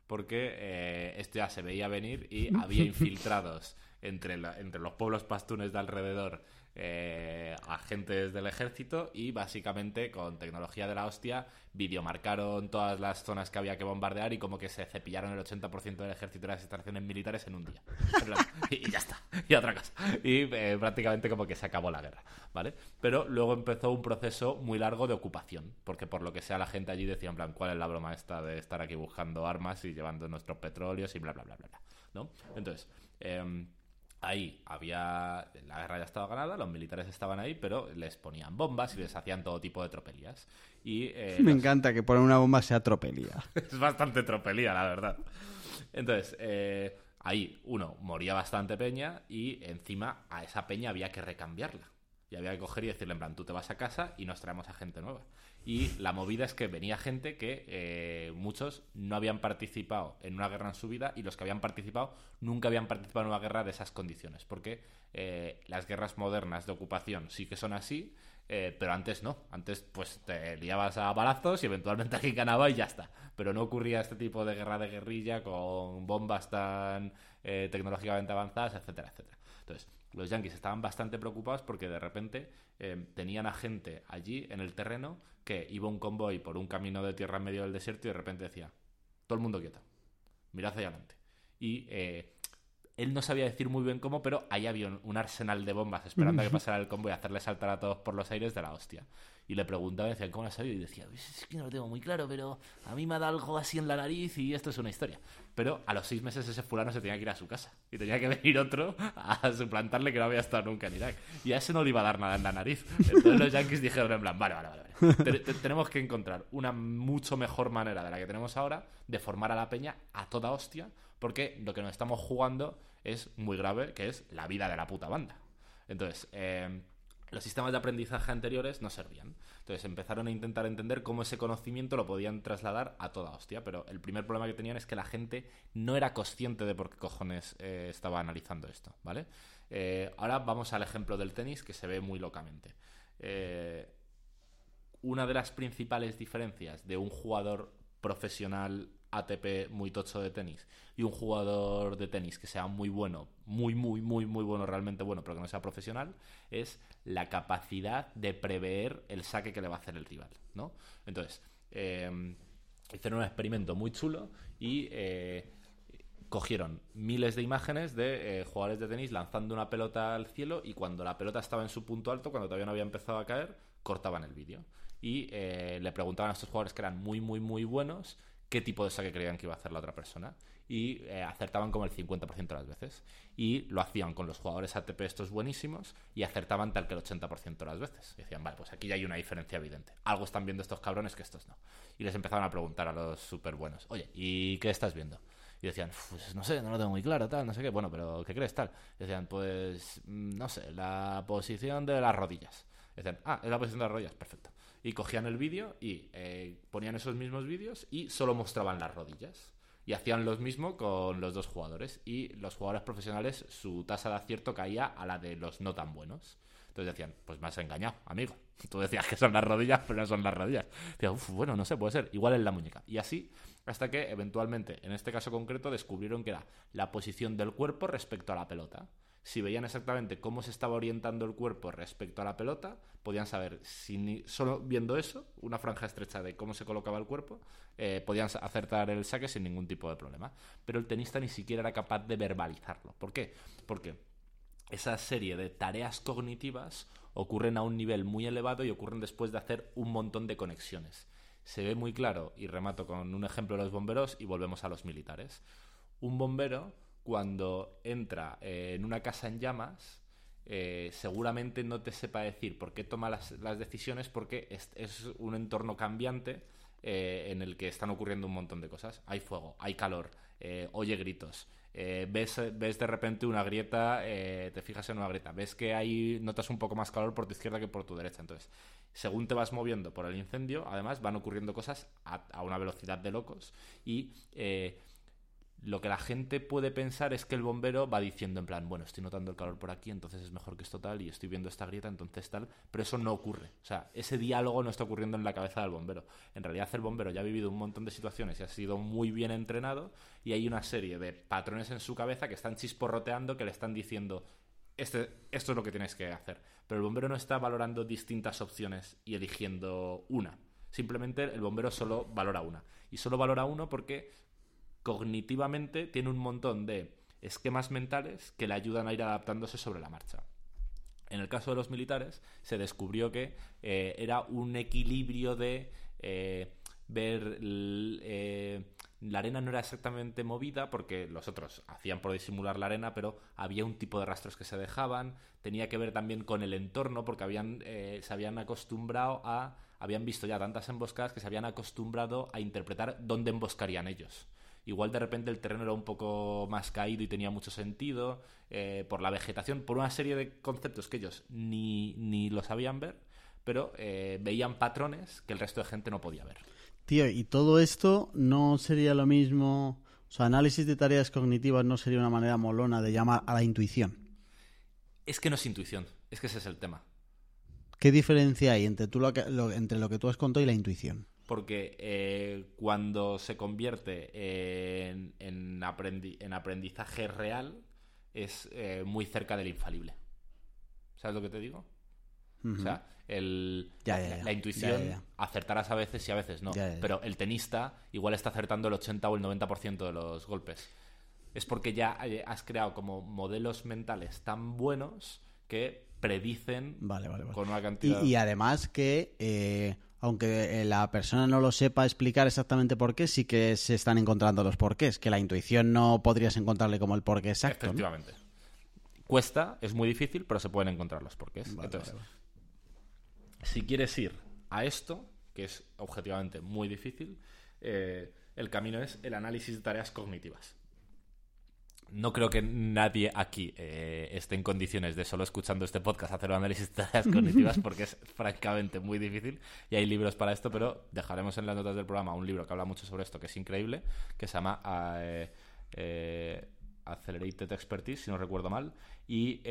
Porque eh, esto ya se veía venir y había infiltrados entre, la- entre los pueblos pastunes de alrededor eh, agentes del ejército y básicamente con tecnología de la hostia videomarcaron todas las zonas que había que bombardear y como que se cepillaron el 80% del ejército y las instalaciones militares en un día. Y, ya está. Y otra cosa. Y eh, prácticamente como que se acabó la guerra, ¿vale? Pero luego empezó un proceso muy largo de ocupación, porque por lo que sea la gente allí decía en plan, ¿cuál es la broma esta de estar aquí buscando armas y llevando nuestros petróleos y bla, bla, bla, bla, bla, ¿no? Entonces, em, Ahí había. La guerra ya estaba ganada, los militares estaban ahí, pero les ponían bombas y les hacían todo tipo de tropelías. Y eh,
Me
los-
encanta que poner una bomba sea tropelía.
es bastante tropelía, la verdad. Entonces, eh, ahí, uno, moría bastante peña y encima a esa peña había que recambiarla. Y había que coger y decirle, en plan, tú te vas a casa y nos traemos a gente nueva. Y la movida es que venía gente que eh, muchos no habían participado en una guerra en su vida y los que habían participado nunca habían participado en una guerra de esas condiciones. Porque eh, las guerras modernas de ocupación sí que son así, eh, pero antes no. Antes pues te liabas a balazos y eventualmente alguien ganaba y ya está. Pero no ocurría este tipo de guerra de guerrilla con bombas tan eh, tecnológicamente avanzadas, etcétera, etcétera. Entonces, los yankees estaban bastante preocupados porque de repente eh, tenían a gente allí en el terreno que iba un convoy por un camino de tierra en medio del desierto y de repente decía, todo el mundo quieto, mirad hacia adelante. Y eh, él no sabía decir muy bien cómo, pero ahí había un, arsenal de bombas esperando a que pasara el convoy y hacerle saltar a todos por los aires de la hostia. Y le preguntaba, decía, ¿cómo lo has sabido? Y decía, "Pues es que no lo tengo muy claro, pero a mí me ha dado algo así en la nariz y esto es una historia. Pero a los seis meses ese fulano se tenía que ir a su casa. Y tenía que venir otro a suplantarle que no había estado nunca en Irak. Y a ese no le iba a dar nada en la nariz. Entonces los yankees dijeron en plan, vale, vale, vale. vale. Te- te- tenemos que encontrar una mucho mejor manera de la que tenemos ahora de formar a la peña a toda hostia, porque lo que nos estamos jugando es muy grave, que es la vida de la puta banda. Entonces, eh, los sistemas de aprendizaje anteriores no servían. Entonces empezaron a intentar entender cómo ese conocimiento lo podían trasladar a toda hostia. Pero el primer problema que tenían es que la gente no era consciente de por qué cojones eh, estaba analizando esto, ¿vale? Eh, ahora vamos al ejemplo del tenis que se ve muy locamente. Eh, una de las principales diferencias de un jugador profesional ATP muy tocho de tenis y un jugador de tenis que sea muy bueno, muy, muy, muy, muy bueno, realmente bueno, pero que no sea profesional, es la capacidad de prever el saque que le va a hacer el rival, ¿no? Entonces, eh, hicieron un experimento muy chulo y eh, cogieron miles de imágenes de eh, jugadores de tenis lanzando una pelota al cielo y cuando la pelota estaba en su punto alto, cuando todavía no había empezado a caer, cortaban el vídeo. Y eh, le preguntaban a estos jugadores que eran muy, muy, muy buenos qué tipo de saque creían que iba a hacer la otra persona. Y eh, acertaban como el 50% de las veces. Y lo hacían con los jugadores ATP estos buenísimos y acertaban tal que el 80% de las veces. Y decían, vale, pues aquí ya hay una diferencia evidente. Algo están viendo estos cabrones que estos no. Y les empezaban a preguntar a los súper buenos, oye, ¿y qué estás viendo? Y decían, pues no sé, no lo tengo muy claro, tal, no sé qué. Bueno, pero ¿qué crees, tal? Y decían, pues, mm, no sé, la posición de las rodillas. Y decían, ah, es la posición de las rodillas, perfecto. Y cogían el vídeo y eh, ponían esos mismos vídeos y solo mostraban las rodillas. Y hacían lo mismo con los dos jugadores. Y los jugadores profesionales, su tasa de acierto caía a la de los no tan buenos. Entonces decían, pues me has engañado, amigo. Tú decías que son las rodillas, pero no son las rodillas. Decía, uff, bueno, no sé, puede ser. Igual es la muñeca. Y así, hasta que eventualmente, en este caso concreto, descubrieron que era la posición del cuerpo respecto a la pelota. Si veían exactamente cómo se estaba orientando el cuerpo respecto a la pelota, podían saber, si solo viendo eso, una franja estrecha de cómo se colocaba el cuerpo, eh, podían acertar el saque sin ningún tipo de problema. Pero el tenista ni siquiera era capaz de verbalizarlo. ¿Por qué? Porque esa serie de tareas cognitivas ocurren a un nivel muy elevado y ocurren después de hacer un montón de conexiones. Se ve muy claro, y remato con un ejemplo de los bomberos y volvemos a los militares. Un bombero, cuando entra eh, en una casa en llamas, eh, seguramente no te sepa decir por qué toma las, decisiones porque es, un entorno cambiante eh, en el que están ocurriendo un montón de cosas. Hay fuego, hay calor, oye gritos, ves, ves de repente una grieta, te fijas en una grieta, ves que hay, notas un poco más calor por tu izquierda que por tu derecha. Entonces, según te vas moviendo por el incendio, además van ocurriendo cosas a una velocidad de locos y lo que la gente puede pensar es que el bombero va diciendo en plan, bueno, estoy notando el calor por aquí, entonces es mejor que esto tal, y estoy viendo esta grieta, entonces tal, pero eso no ocurre. O sea, ese diálogo no está ocurriendo en la cabeza del bombero. En realidad el bombero ya ha vivido un montón de situaciones y ha sido muy bien entrenado, y hay una serie de patrones en su cabeza que están chisporroteando, que le están diciendo, este, esto es lo que tienes que hacer. Pero el bombero no está valorando distintas opciones y eligiendo una. Simplemente el bombero solo valora una. Y solo valora uno porque cognitivamente tiene un montón de esquemas mentales que le ayudan a ir adaptándose sobre la marcha. En el caso de los militares se descubrió que eh, era un equilibrio de eh, ver eh, la arena no era exactamente movida porque los otros hacían por disimular la arena, pero había un tipo de rastros que se dejaban. Tenía que ver también con el entorno porque habían, se habían acostumbrado a, habían visto ya tantas emboscadas que se habían acostumbrado a interpretar dónde emboscarían ellos. Igual de repente el terreno era un poco más caído y tenía mucho sentido, eh, por la vegetación, por una serie de conceptos que ellos ni, ni lo sabían ver, pero eh, veían patrones que el resto de gente no podía ver.
Tío, ¿y todo esto no sería lo mismo? O sea, análisis de tareas cognitivas no sería una manera molona de llamar a la intuición.
Es que no es intuición, es que ese es el tema.
¿Qué diferencia hay entre, tú lo entre lo que tú has contado y la intuición?
Porque eh, cuando se convierte en, en, aprendizaje real es eh, muy cerca del infalible. ¿Sabes lo que te digo? O sea, el, la, intuición acertarás a veces y a veces no. Pero el tenista igual está acertando el 80 o el 90% de los golpes. Es porque ya eh, has creado como modelos mentales tan buenos que predicen con una cantidad.
Y, además que aunque eh, la persona no lo sepa explicar exactamente por qué, sí que se están encontrando los porqués, que la intuición no podrías encontrarle como el porqué exacto.
Efectivamente. Cuesta, es muy difícil, pero se pueden encontrar los porqués. Entonces, si quieres ir a esto, que es objetivamente muy difícil, eh, el camino es el análisis de tareas cognitivas no creo que nadie aquí eh, esté en condiciones de solo escuchando este podcast hacer un análisis de tareas cognitivas porque es francamente muy difícil y hay libros para esto, pero dejaremos en las notas del programa un libro que habla mucho sobre esto, que es increíble, que se llama eh, eh, Accelerated Expertise, si no recuerdo mal, y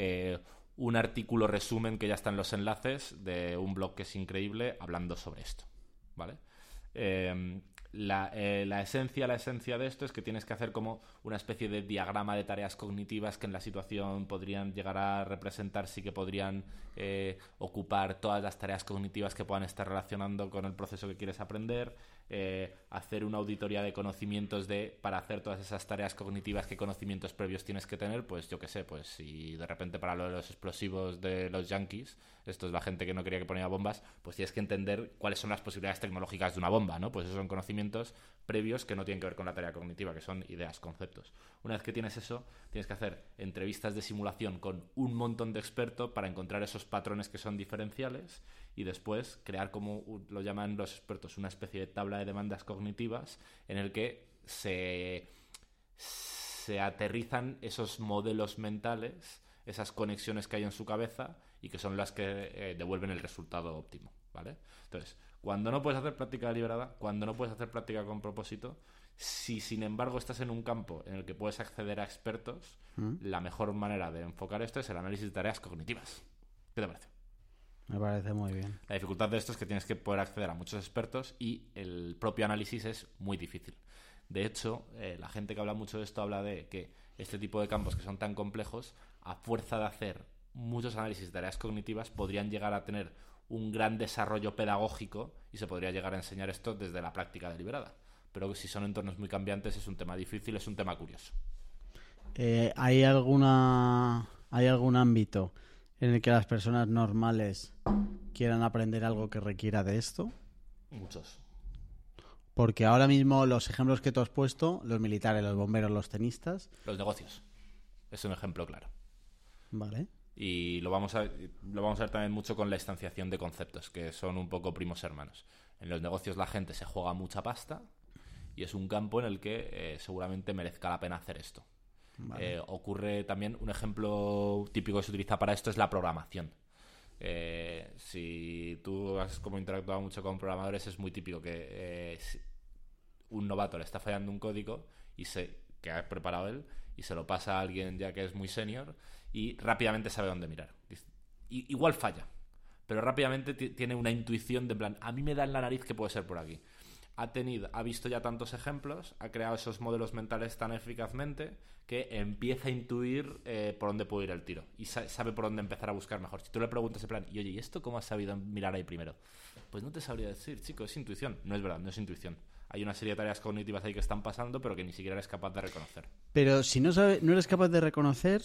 un artículo resumen que ya está en los enlaces de un blog que es increíble hablando sobre esto, ¿vale? La, eh, la, esencia, la esencia de esto es que tienes que hacer como una especie de diagrama de tareas cognitivas que en la situación podrían llegar a representar, sí que podrían eh, ocupar todas las tareas cognitivas que puedan estar relacionando con el proceso que quieres aprender, eh, hacer una auditoría de conocimientos de, para hacer todas esas tareas cognitivas, qué conocimientos previos tienes que tener, pues yo qué sé, pues si de repente para lo de los explosivos de los yankees, esto es la gente que no quería que ponía bombas, pues tienes que entender cuáles son las posibilidades tecnológicas de una bomba, ¿no? Pues esos son conocimientos previos que no tienen que ver con la tarea cognitiva, que son ideas, conceptos. Una vez que tienes eso, tienes que hacer entrevistas de simulación con un montón de expertos para encontrar esos patrones que son diferenciales y después crear, como lo llaman los expertos, una especie de tabla de demandas cognitivas en el que se, se aterrizan esos modelos mentales, esas conexiones que hay en su cabeza y que son las que eh, devuelven el resultado óptimo. ¿Vale? Entonces, cuando no puedes hacer práctica deliberada, cuando no puedes hacer práctica con propósito, si sin embargo estás en un campo en el que puedes acceder a expertos, ¿Mm? la mejor manera de enfocar esto es el análisis de tareas cognitivas. ¿Qué te parece?
Me parece muy bien.
La dificultad de esto es que tienes que poder acceder a muchos expertos y el propio análisis es muy difícil. De hecho, eh, la gente que habla mucho de esto habla de que este tipo de campos que son tan complejos, a fuerza de hacer muchos análisis de tareas cognitivas, podrían llegar a tener un gran desarrollo pedagógico y se podría llegar a enseñar esto desde la práctica deliberada. Pero si son entornos muy cambiantes es un tema difícil, es un tema curioso.
Eh, ¿Hay alguna hay algún ámbito en el que las personas normales quieran aprender algo que requiera de esto?
Muchos.
Porque ahora mismo los ejemplos que tú has puesto, los militares, los bomberos, los tenistas.
Los negocios. Es un ejemplo claro.
Vale.
Y lo vamos, a, lo vamos a ver también mucho con la instanciación de conceptos, que son un poco primos hermanos. En los negocios la gente se juega mucha pasta y es un campo en el que eh, seguramente merezca la pena hacer esto.
Vale.
Eh, ocurre también, un ejemplo típico que se utiliza para esto es la programación. Eh, si tú has como interactuado mucho con programadores, es muy típico que eh, si un novato le está fallando un código y se que ha preparado él y se lo pasa a alguien ya que es muy senior y rápidamente sabe dónde mirar. Igual falla, pero rápidamente ti- tiene una intuición de plan, a mí me da en la nariz que puede ser por aquí. Ha tenido, ha visto ya tantos ejemplos, ha creado esos modelos mentales tan eficazmente que empieza a intuir eh, por dónde puede ir el tiro y sa- sabe por dónde empezar a buscar mejor. Si tú le preguntas en plan, y oye, ¿y esto cómo has sabido mirar ahí primero? Pues no te sabría decir, chico, es intuición. No es verdad, no es intuición. Hay una serie de tareas cognitivas ahí que están pasando, pero que ni siquiera eres capaz de reconocer.
Pero si no, sabe, no eres capaz de reconocer,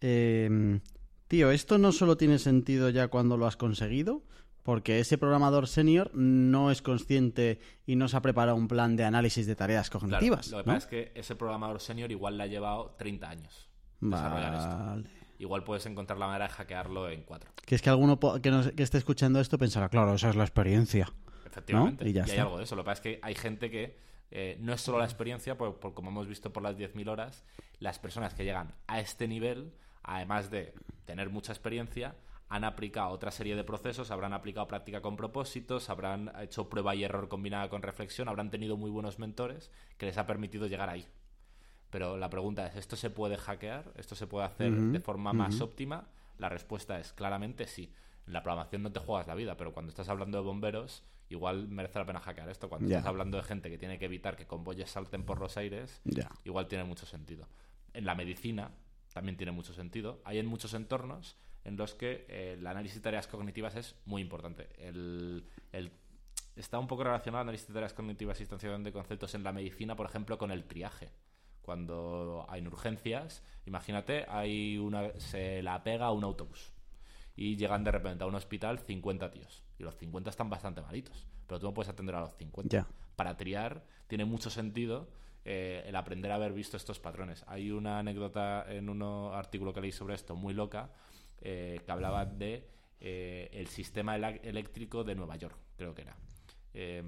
eh, tío, esto no solo tiene sentido ya cuando lo has conseguido, porque ese programador senior no es consciente y no se ha preparado un plan de análisis de tareas
Claro,
cognitivas.
lo que
¿no?
pasa es que ese programador senior igual le ha llevado 30 años desarrollar esto. Igual puedes encontrar la manera de hackearlo en cuatro.
Que es que alguno que, nos- que esté escuchando esto pensará, claro, esa es la experiencia.
Efectivamente.
¿No? Y ya
hay algo de eso. Lo que pasa es que hay gente que eh, no es solo la experiencia, por, por como hemos visto por las 10.000 horas, las personas que llegan a este nivel, además de tener mucha experiencia, han aplicado otra serie de procesos, habrán aplicado práctica con propósitos, habrán hecho prueba y error combinada con reflexión, habrán tenido muy buenos mentores que les ha permitido llegar ahí. Pero la pregunta es, ¿esto se puede hackear? ¿Esto se puede hacer de forma más óptima? La respuesta es claramente sí. En la programación no te juegas la vida, pero cuando estás hablando de bomberos, igual merece la pena hackear esto. Cuando estás hablando de gente que tiene que evitar que convoyes salten por los aires, igual tiene mucho sentido. En la medicina también tiene mucho sentido. Hay en muchos entornos en los que eh, el análisis de tareas cognitivas es muy importante. El, el- está un poco relacionado el análisis de tareas cognitivas y instanciación de conceptos en la medicina, por ejemplo, con el triaje. Cuando hay urgencias, imagínate, hay una, se la pega a un autobús y llegan de repente a un hospital 50 tíos. Y los 50 están bastante malitos, pero tú no puedes atender a los 50
Ya.
para triar tiene mucho sentido eh, el aprender a haber visto estos patrones. Hay una anécdota en un artículo que leí sobre esto muy loca eh, que hablaba de eh, el sistema eléctrico de Nueva York, creo que era. Eh,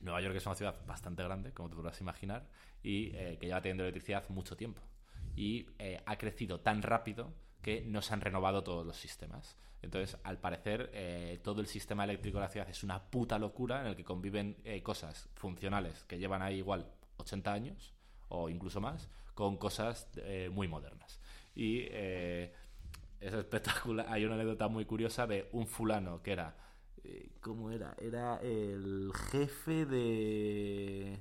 Nueva York es una ciudad bastante grande, como te podrás imaginar, y que lleva teniendo electricidad mucho tiempo. Y ha crecido tan rápido que no se han renovado todos los sistemas. Entonces, al parecer, todo el sistema eléctrico de la ciudad es una puta locura en el que conviven cosas funcionales que llevan ahí igual 80 años o incluso más, con cosas eh, muy modernas. Y eh, es espectacular. Hay una anécdota muy curiosa de un fulano que era. eh, ¿Cómo era? Era el jefe de.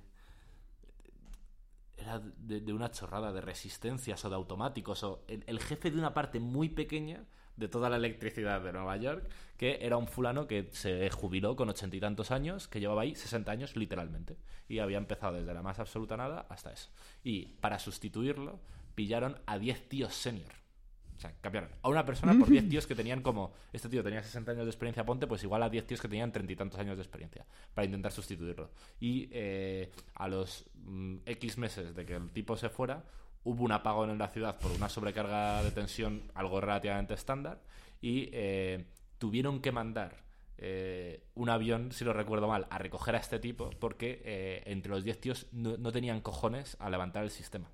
Era de, una chorrada de resistencias o de automáticos, o el jefe de una parte muy pequeña de toda la electricidad de Nueva York, que era un fulano que se jubiló con ochenta y tantos años, que llevaba ahí 60 años literalmente, y había empezado desde la más absoluta nada hasta eso. Y para sustituirlo, pillaron a 10 tíos senior. O sea, cambiaron a una persona por 10 tíos que tenían como. Este tío tenía 60 años de experiencia, ponte, pues igual a 10 tíos que tenían treinta y tantos años de experiencia, para intentar sustituirlo. Y eh, a los mm, X meses de que el tipo se fuera, hubo un apagón en la ciudad por una sobrecarga de tensión, algo relativamente estándar, y eh, tuvieron que mandar eh, un avión, si lo recuerdo mal, a recoger a este tipo, porque eh, entre los 10 tíos no, tenían cojones a levantar el sistema.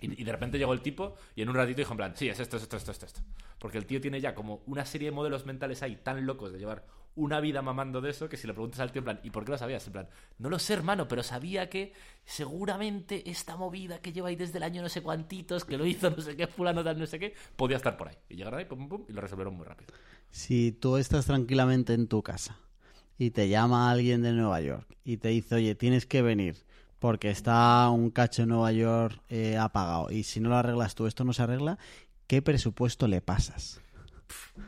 Y, y de repente llegó el tipo y en un ratito dijo en plan, sí, es esto, es esto, es esto, es esto. Porque el tío tiene ya como una serie de modelos mentales ahí tan locos de llevar una vida mamando de eso que si le preguntas al tío en plan, ¿y por qué lo sabías? En plan, no lo sé, hermano, pero sabía que seguramente esta movida que lleva ahí desde el año no sé cuantitos, que lo hizo no sé qué, fulano tal, no sé qué, podía estar por ahí. Y llegaron ahí, pum, pum, y lo resolvieron muy rápido.
Si tú estás tranquilamente en tu casa y te llama alguien de Nueva York y te dice, oye, tienes que venir porque está un cacho en Nueva York eh, apagado y si no lo arreglas tú, esto no se arregla, ¿qué presupuesto le pasas?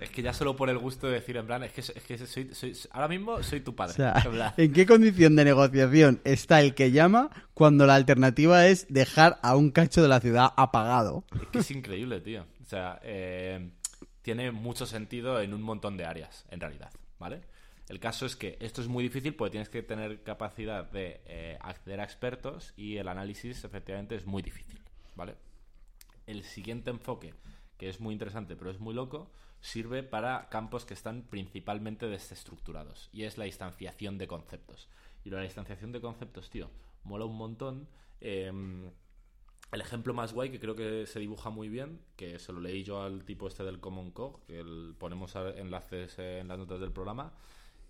Es que ya solo por el gusto de decir, en plan, es que, es que soy, soy- ahora mismo soy tu
O
padre.
sea,
¿en
qué condición de negociación está el que llama cuando la alternativa es dejar a un cacho de la ciudad apagado?
Es que es increíble, tío. O sea, eh, tiene mucho sentido en un montón de áreas, en realidad, ¿vale? El caso es que esto es muy difícil porque tienes que tener capacidad de eh, acceder a expertos y el análisis, efectivamente, es muy difícil, ¿vale? El siguiente enfoque que es muy interesante, pero es muy loco, sirve para campos que están principalmente desestructurados, y es la instanciación de conceptos. Y la instanciación de conceptos, tío, mola un montón. Em, el ejemplo más guay que creo que se dibuja muy bien, que se lo leí yo al tipo este del Common Code, que ponemos enlaces en las notas del programa,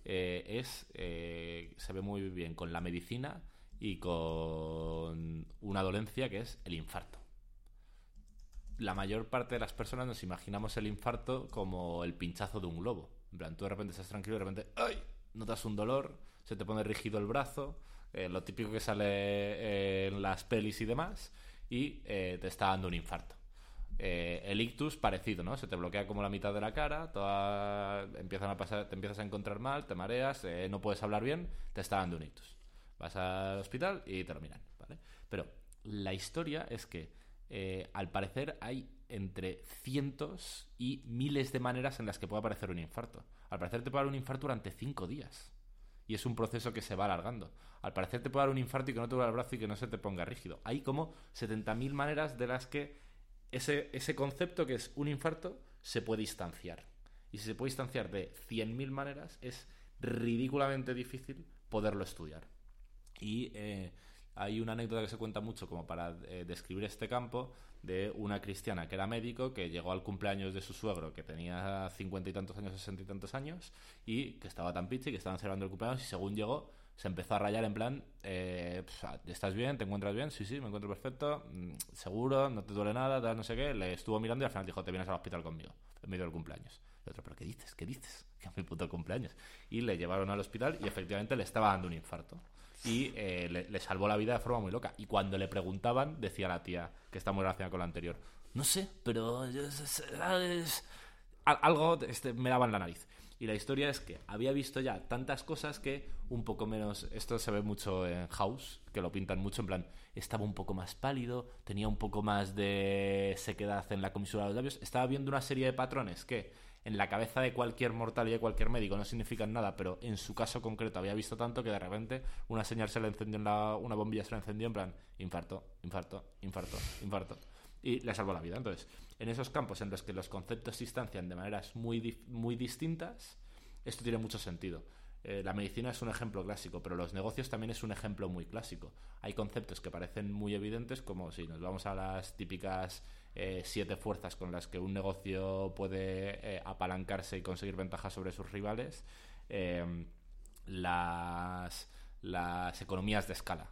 eh, es eh, se ve muy bien con la medicina y con una dolencia que es el infarto. La mayor parte de las personas nos imaginamos el infarto como el pinchazo de un globo. En plan, tú de repente estás tranquilo y de repente ¡ay! notas un dolor, se te pone rígido el brazo, eh, lo típico que sale en las pelis y demás, y eh, te está dando un infarto. Eh, el ictus parecido, ¿no? Se te bloquea como la mitad de la cara, toda... empiezan a pasar, te empiezas a encontrar mal, te mareas, eh, no puedes hablar bien, te está dando un ictus. Vas al hospital y te lo miran, ¿vale? Pero la historia es que al parecer hay entre cientos y miles de maneras en las que puede aparecer un infarto. Al parecer te puede dar un infarto durante cinco días y es un proceso que se va alargando. Al parecer te puede dar un infarto y que no te duele el brazo y que no se te ponga rígido. Hay como 70.000 maneras de las que ese, ese concepto que es un infarto se puede instanciar. Y si se puede instanciar de 100.000 maneras, es ridículamente difícil poderlo estudiar. Y eh, hay una anécdota que se cuenta mucho como para eh, describir este campo de una cristiana que era médico, que llegó al cumpleaños de su suegro, que tenía cincuenta y tantos años, sesenta y tantos años, y que estaba tan pichi, que estaban celebrando el cumpleaños, y según llegó, se empezó a rayar en plan, eh, ¿estás bien? ¿Te encuentras bien? Sí, sí, me encuentro perfecto, mm, seguro, no te duele nada, no sé qué. Le estuvo mirando y al final dijo, te vienes al hospital conmigo, en medio del cumpleaños. El otro, ¿pero qué dices? ¿Qué dices? Que es mi puto cumpleaños. Y le llevaron al hospital y efectivamente le estaba dando un infarto y eh, le, salvó la vida de forma muy loca. Y cuando le preguntaban, decía la tía, que está muy relacionada con la anterior, no sé, pero algo este, me daba en la nariz. Y la historia es que había visto ya tantas cosas que un poco menos, esto se ve mucho en House, que lo pintan mucho, en plan, estaba un poco más pálido, tenía un poco más de sequedad en la comisura de los labios, estaba viendo una serie de patrones que en la cabeza de cualquier mortal y de cualquier médico no significan nada, pero en su caso concreto había visto tanto que de repente una señal se le encendió en la, una bombilla se le encendió en plan, infarto, infarto, infarto, infarto. Y le salvó la vida. Entonces, en esos campos en los que los conceptos se instancian de maneras muy, muy distintas, esto tiene mucho sentido. Eh, la medicina es un ejemplo clásico, pero los negocios también es un ejemplo muy clásico. Hay conceptos que parecen muy evidentes, como si nos vamos a las típicas eh, siete fuerzas con las que un negocio puede eh, apalancarse y conseguir ventajas sobre sus rivales, las, las economías de escala.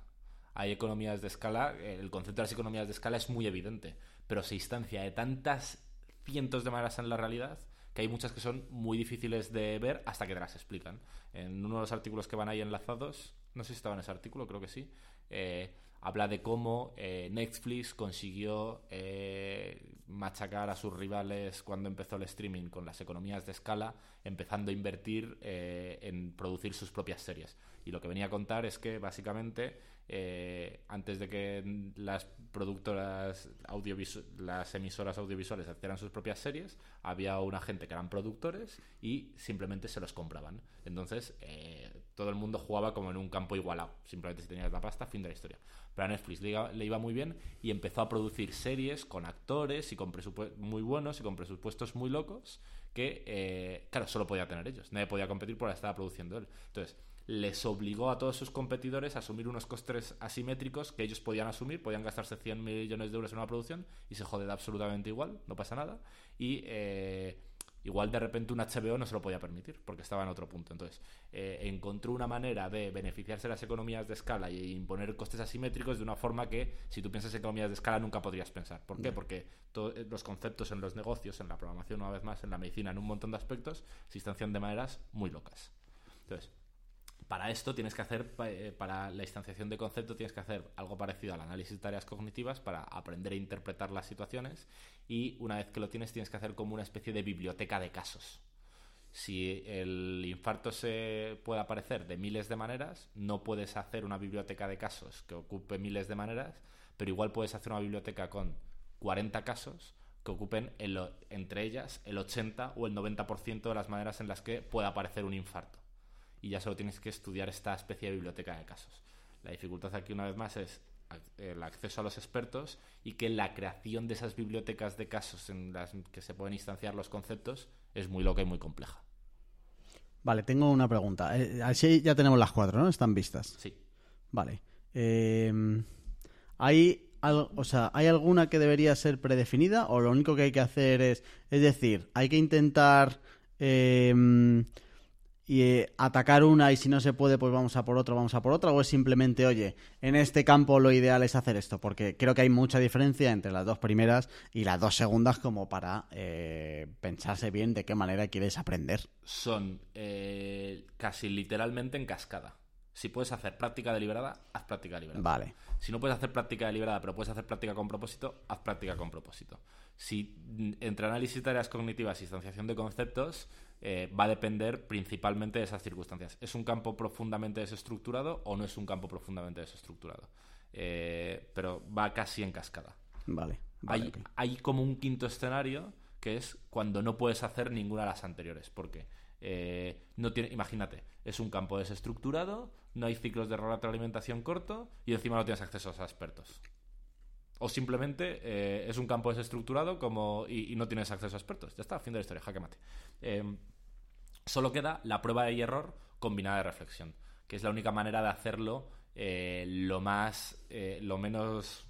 Hay economías de escala, el concepto de las economías de escala es muy evidente, pero se instancia de tantas cientos de maneras en la realidad que hay muchas que son muy difíciles de ver hasta que te las explican. En uno de los artículos que van ahí enlazados, no sé si estaba en ese artículo, creo que sí, eh, habla de cómo eh, Netflix consiguió eh, machacar a sus rivales cuando empezó el streaming con las economías de escala, empezando a invertir en producir sus propias series. Y lo que venía a contar es que básicamente antes de que las productoras las emisoras audiovisuales hicieran sus propias series, había una gente que eran productores y simplemente se los compraban. Entonces todo el mundo jugaba como en un campo igualado. Simplemente si tenías la pasta, fin de la historia. Pero a Netflix le iba, muy bien y empezó a producir series con actores y con presupuestos muy buenos y con presupuestos muy locos que, eh, claro, solo podía tener ellos. Nadie podía competir por la estaba produciendo él. Entonces, les obligó a todos sus competidores a asumir unos costes asimétricos que ellos podían asumir, podían gastarse 100 millones de euros en una producción y se jode absolutamente igual, no pasa nada. Y eh, Igual de repente un HBO no se lo podía permitir porque estaba en otro punto. Entonces, eh, encontró una manera de beneficiarse de las economías de escala y imponer costes asimétricos de una forma que, si tú piensas en economías de escala, nunca podrías pensar. ¿Por qué? Porque eh, los conceptos en los negocios, en la programación, una vez más, en la medicina, en un montón de aspectos, se instancian de maneras muy locas. Entonces, para esto tienes que hacer, eh, para la instanciación de concepto, tienes que hacer algo parecido al análisis de tareas cognitivas para aprender a interpretar las situaciones y una vez que lo tienes tienes que hacer como una especie de biblioteca de casos. Si el infarto se puede aparecer de miles de maneras, no puedes hacer una biblioteca de casos que ocupe miles de maneras, pero igual puedes hacer una biblioteca con 40 casos que ocupen entre ellas el 80 o el 90% de las maneras en las que puede aparecer un infarto y ya solo tienes que estudiar esta especie de biblioteca de casos. La dificultad aquí una vez más es el acceso a los expertos y que la creación de esas bibliotecas de casos en las que se pueden instanciar los conceptos es muy loca y muy compleja.
Vale, tengo una pregunta. Eh, así ya tenemos las cuatro, ¿no? Están vistas.
Sí.
Vale. Eh, ¿hay, al- o sea, ¿Hay alguna que debería ser predefinida o lo único que hay que hacer es... Es decir, hay que intentar eh, y, eh, atacar una y si no se puede pues vamos a por otra, vamos a por otra o es simplemente, oye, en este campo lo ideal es hacer esto? Porque creo que hay mucha diferencia entre las dos primeras y las dos segundas como para eh, pensarse bien de qué manera quieres aprender.
Son eh, casi literalmente en cascada. Si puedes hacer práctica deliberada, haz práctica deliberada.
Vale.
Si no puedes hacer práctica deliberada, pero puedes hacer práctica con propósito, haz práctica con propósito. Si mm, entre análisis de tareas cognitivas y instanciación de conceptos, eh, va a depender principalmente de esas circunstancias. ¿Es un campo profundamente desestructurado o no es un campo profundamente desestructurado? Eh, pero va casi en cascada.
Vale. vale
hay, como un quinto escenario que es cuando no puedes hacer ninguna de las anteriores. Porque eh, no tiene, imagínate, es un campo desestructurado, no hay ciclos de retroalimentación corto y encima no tienes acceso a expertos. O simplemente eh, es un campo desestructurado como, y, y no tienes acceso a expertos. Ya está, fin de la historia, jaque mate. Eh, solo queda la prueba y error combinada de reflexión, que es la única manera de hacerlo eh, lo más, eh, lo menos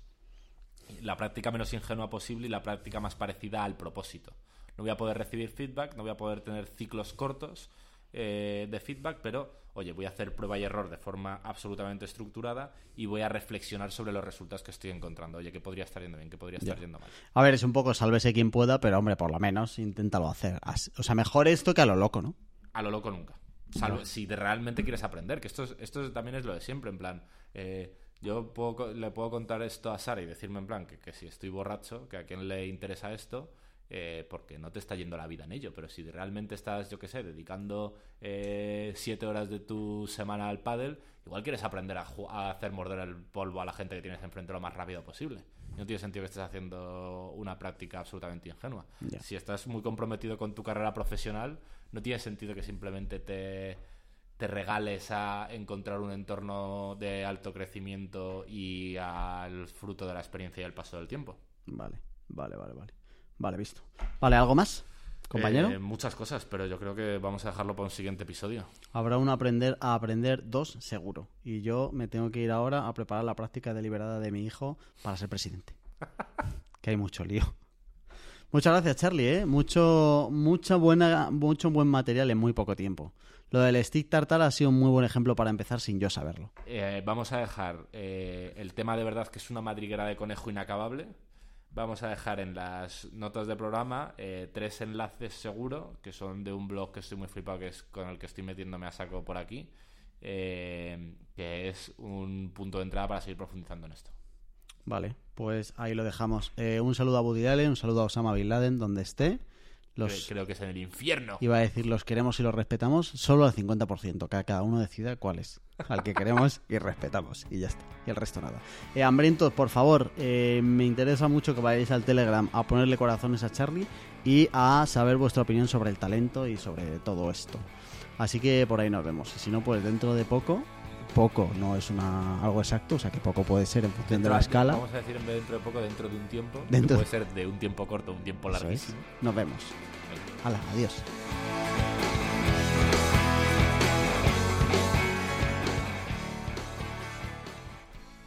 la práctica menos ingenua posible y la práctica más parecida al propósito. No voy a poder recibir feedback, no voy a poder tener ciclos cortos eh, de feedback, pero oye, voy a hacer prueba y error de forma absolutamente estructurada y voy a reflexionar sobre los resultados que estoy encontrando. Oye, ¿qué podría estar yendo bien? ¿Qué podría estar yendo mal?
A ver, es un poco sálvese quien pueda, pero hombre, por lo menos inténtalo hacer. O sea, mejor esto que a lo loco, ¿no?
a lo loco nunca. Salvo si realmente quieres aprender, que esto, es- esto es- también es lo de siempre, en plan, eh, yo puedo le puedo contar esto a Sara y decirme en plan que, que si estoy borracho, que a quién le interesa esto, eh, porque no te está yendo la vida en ello, pero si realmente estás, yo qué sé, dedicando eh, siete horas de tu semana al pádel, igual quieres aprender a, hacer morder el polvo a la gente que tienes enfrente lo más rápido posible. No tiene sentido que estés haciendo una práctica absolutamente ingenua. Si estás muy comprometido con tu carrera profesional, no tiene sentido que simplemente te, te regales a encontrar un entorno de alto crecimiento y al fruto de la experiencia y el paso del tiempo.
Vale, vale, vale, vale. Vale, visto. Vale, ¿algo más, compañero?
Eh, muchas cosas, pero yo creo que vamos a dejarlo para un siguiente episodio.
Habrá uno aprender a aprender dos, seguro. Y yo me tengo que ir ahora a preparar la práctica deliberada de mi hijo para ser presidente. que hay mucho lío. Muchas gracias, Charlie, ¿eh? Mucho, mucha buena, mucho buen material en muy poco tiempo. Lo del stick tartar ha sido un muy buen ejemplo para empezar sin yo saberlo.
Eh, vamos a dejar eh, el tema de verdad que es una madriguera de conejo inacabable. Vamos a dejar en las notas del programa eh, tres enlaces seguro, que son de un blog que estoy muy flipado, que es con el que estoy metiéndome a saco por aquí, eh, que es un punto de entrada para seguir profundizando en esto.
Vale, pues ahí lo dejamos. Eh, un saludo a Woody Allen, un saludo a Osama Bin Laden, donde esté. Los,
Cre- Creo que es en el infierno.
Iba a decir los queremos y los respetamos solo al 50%, que cada uno decida cuál es. Al que queremos y respetamos. Y ya está. Y el resto nada. Eh, hambrientos, por favor, eh, me interesa mucho que vayáis al Telegram a ponerle corazones a Charlie y a saber vuestra opinión sobre el talento y sobre todo esto. Así que por ahí nos vemos. Y si no, pues dentro de poco, poco no es una algo exacto, o sea que poco puede ser en función de la escala.
Vamos a decir en vez de dentro de poco, dentro de un tiempo.
Dentro-
puede ser de un tiempo corto, un tiempo
es.
larguísimo.
Nos vemos.
Venga.
Hala, adiós.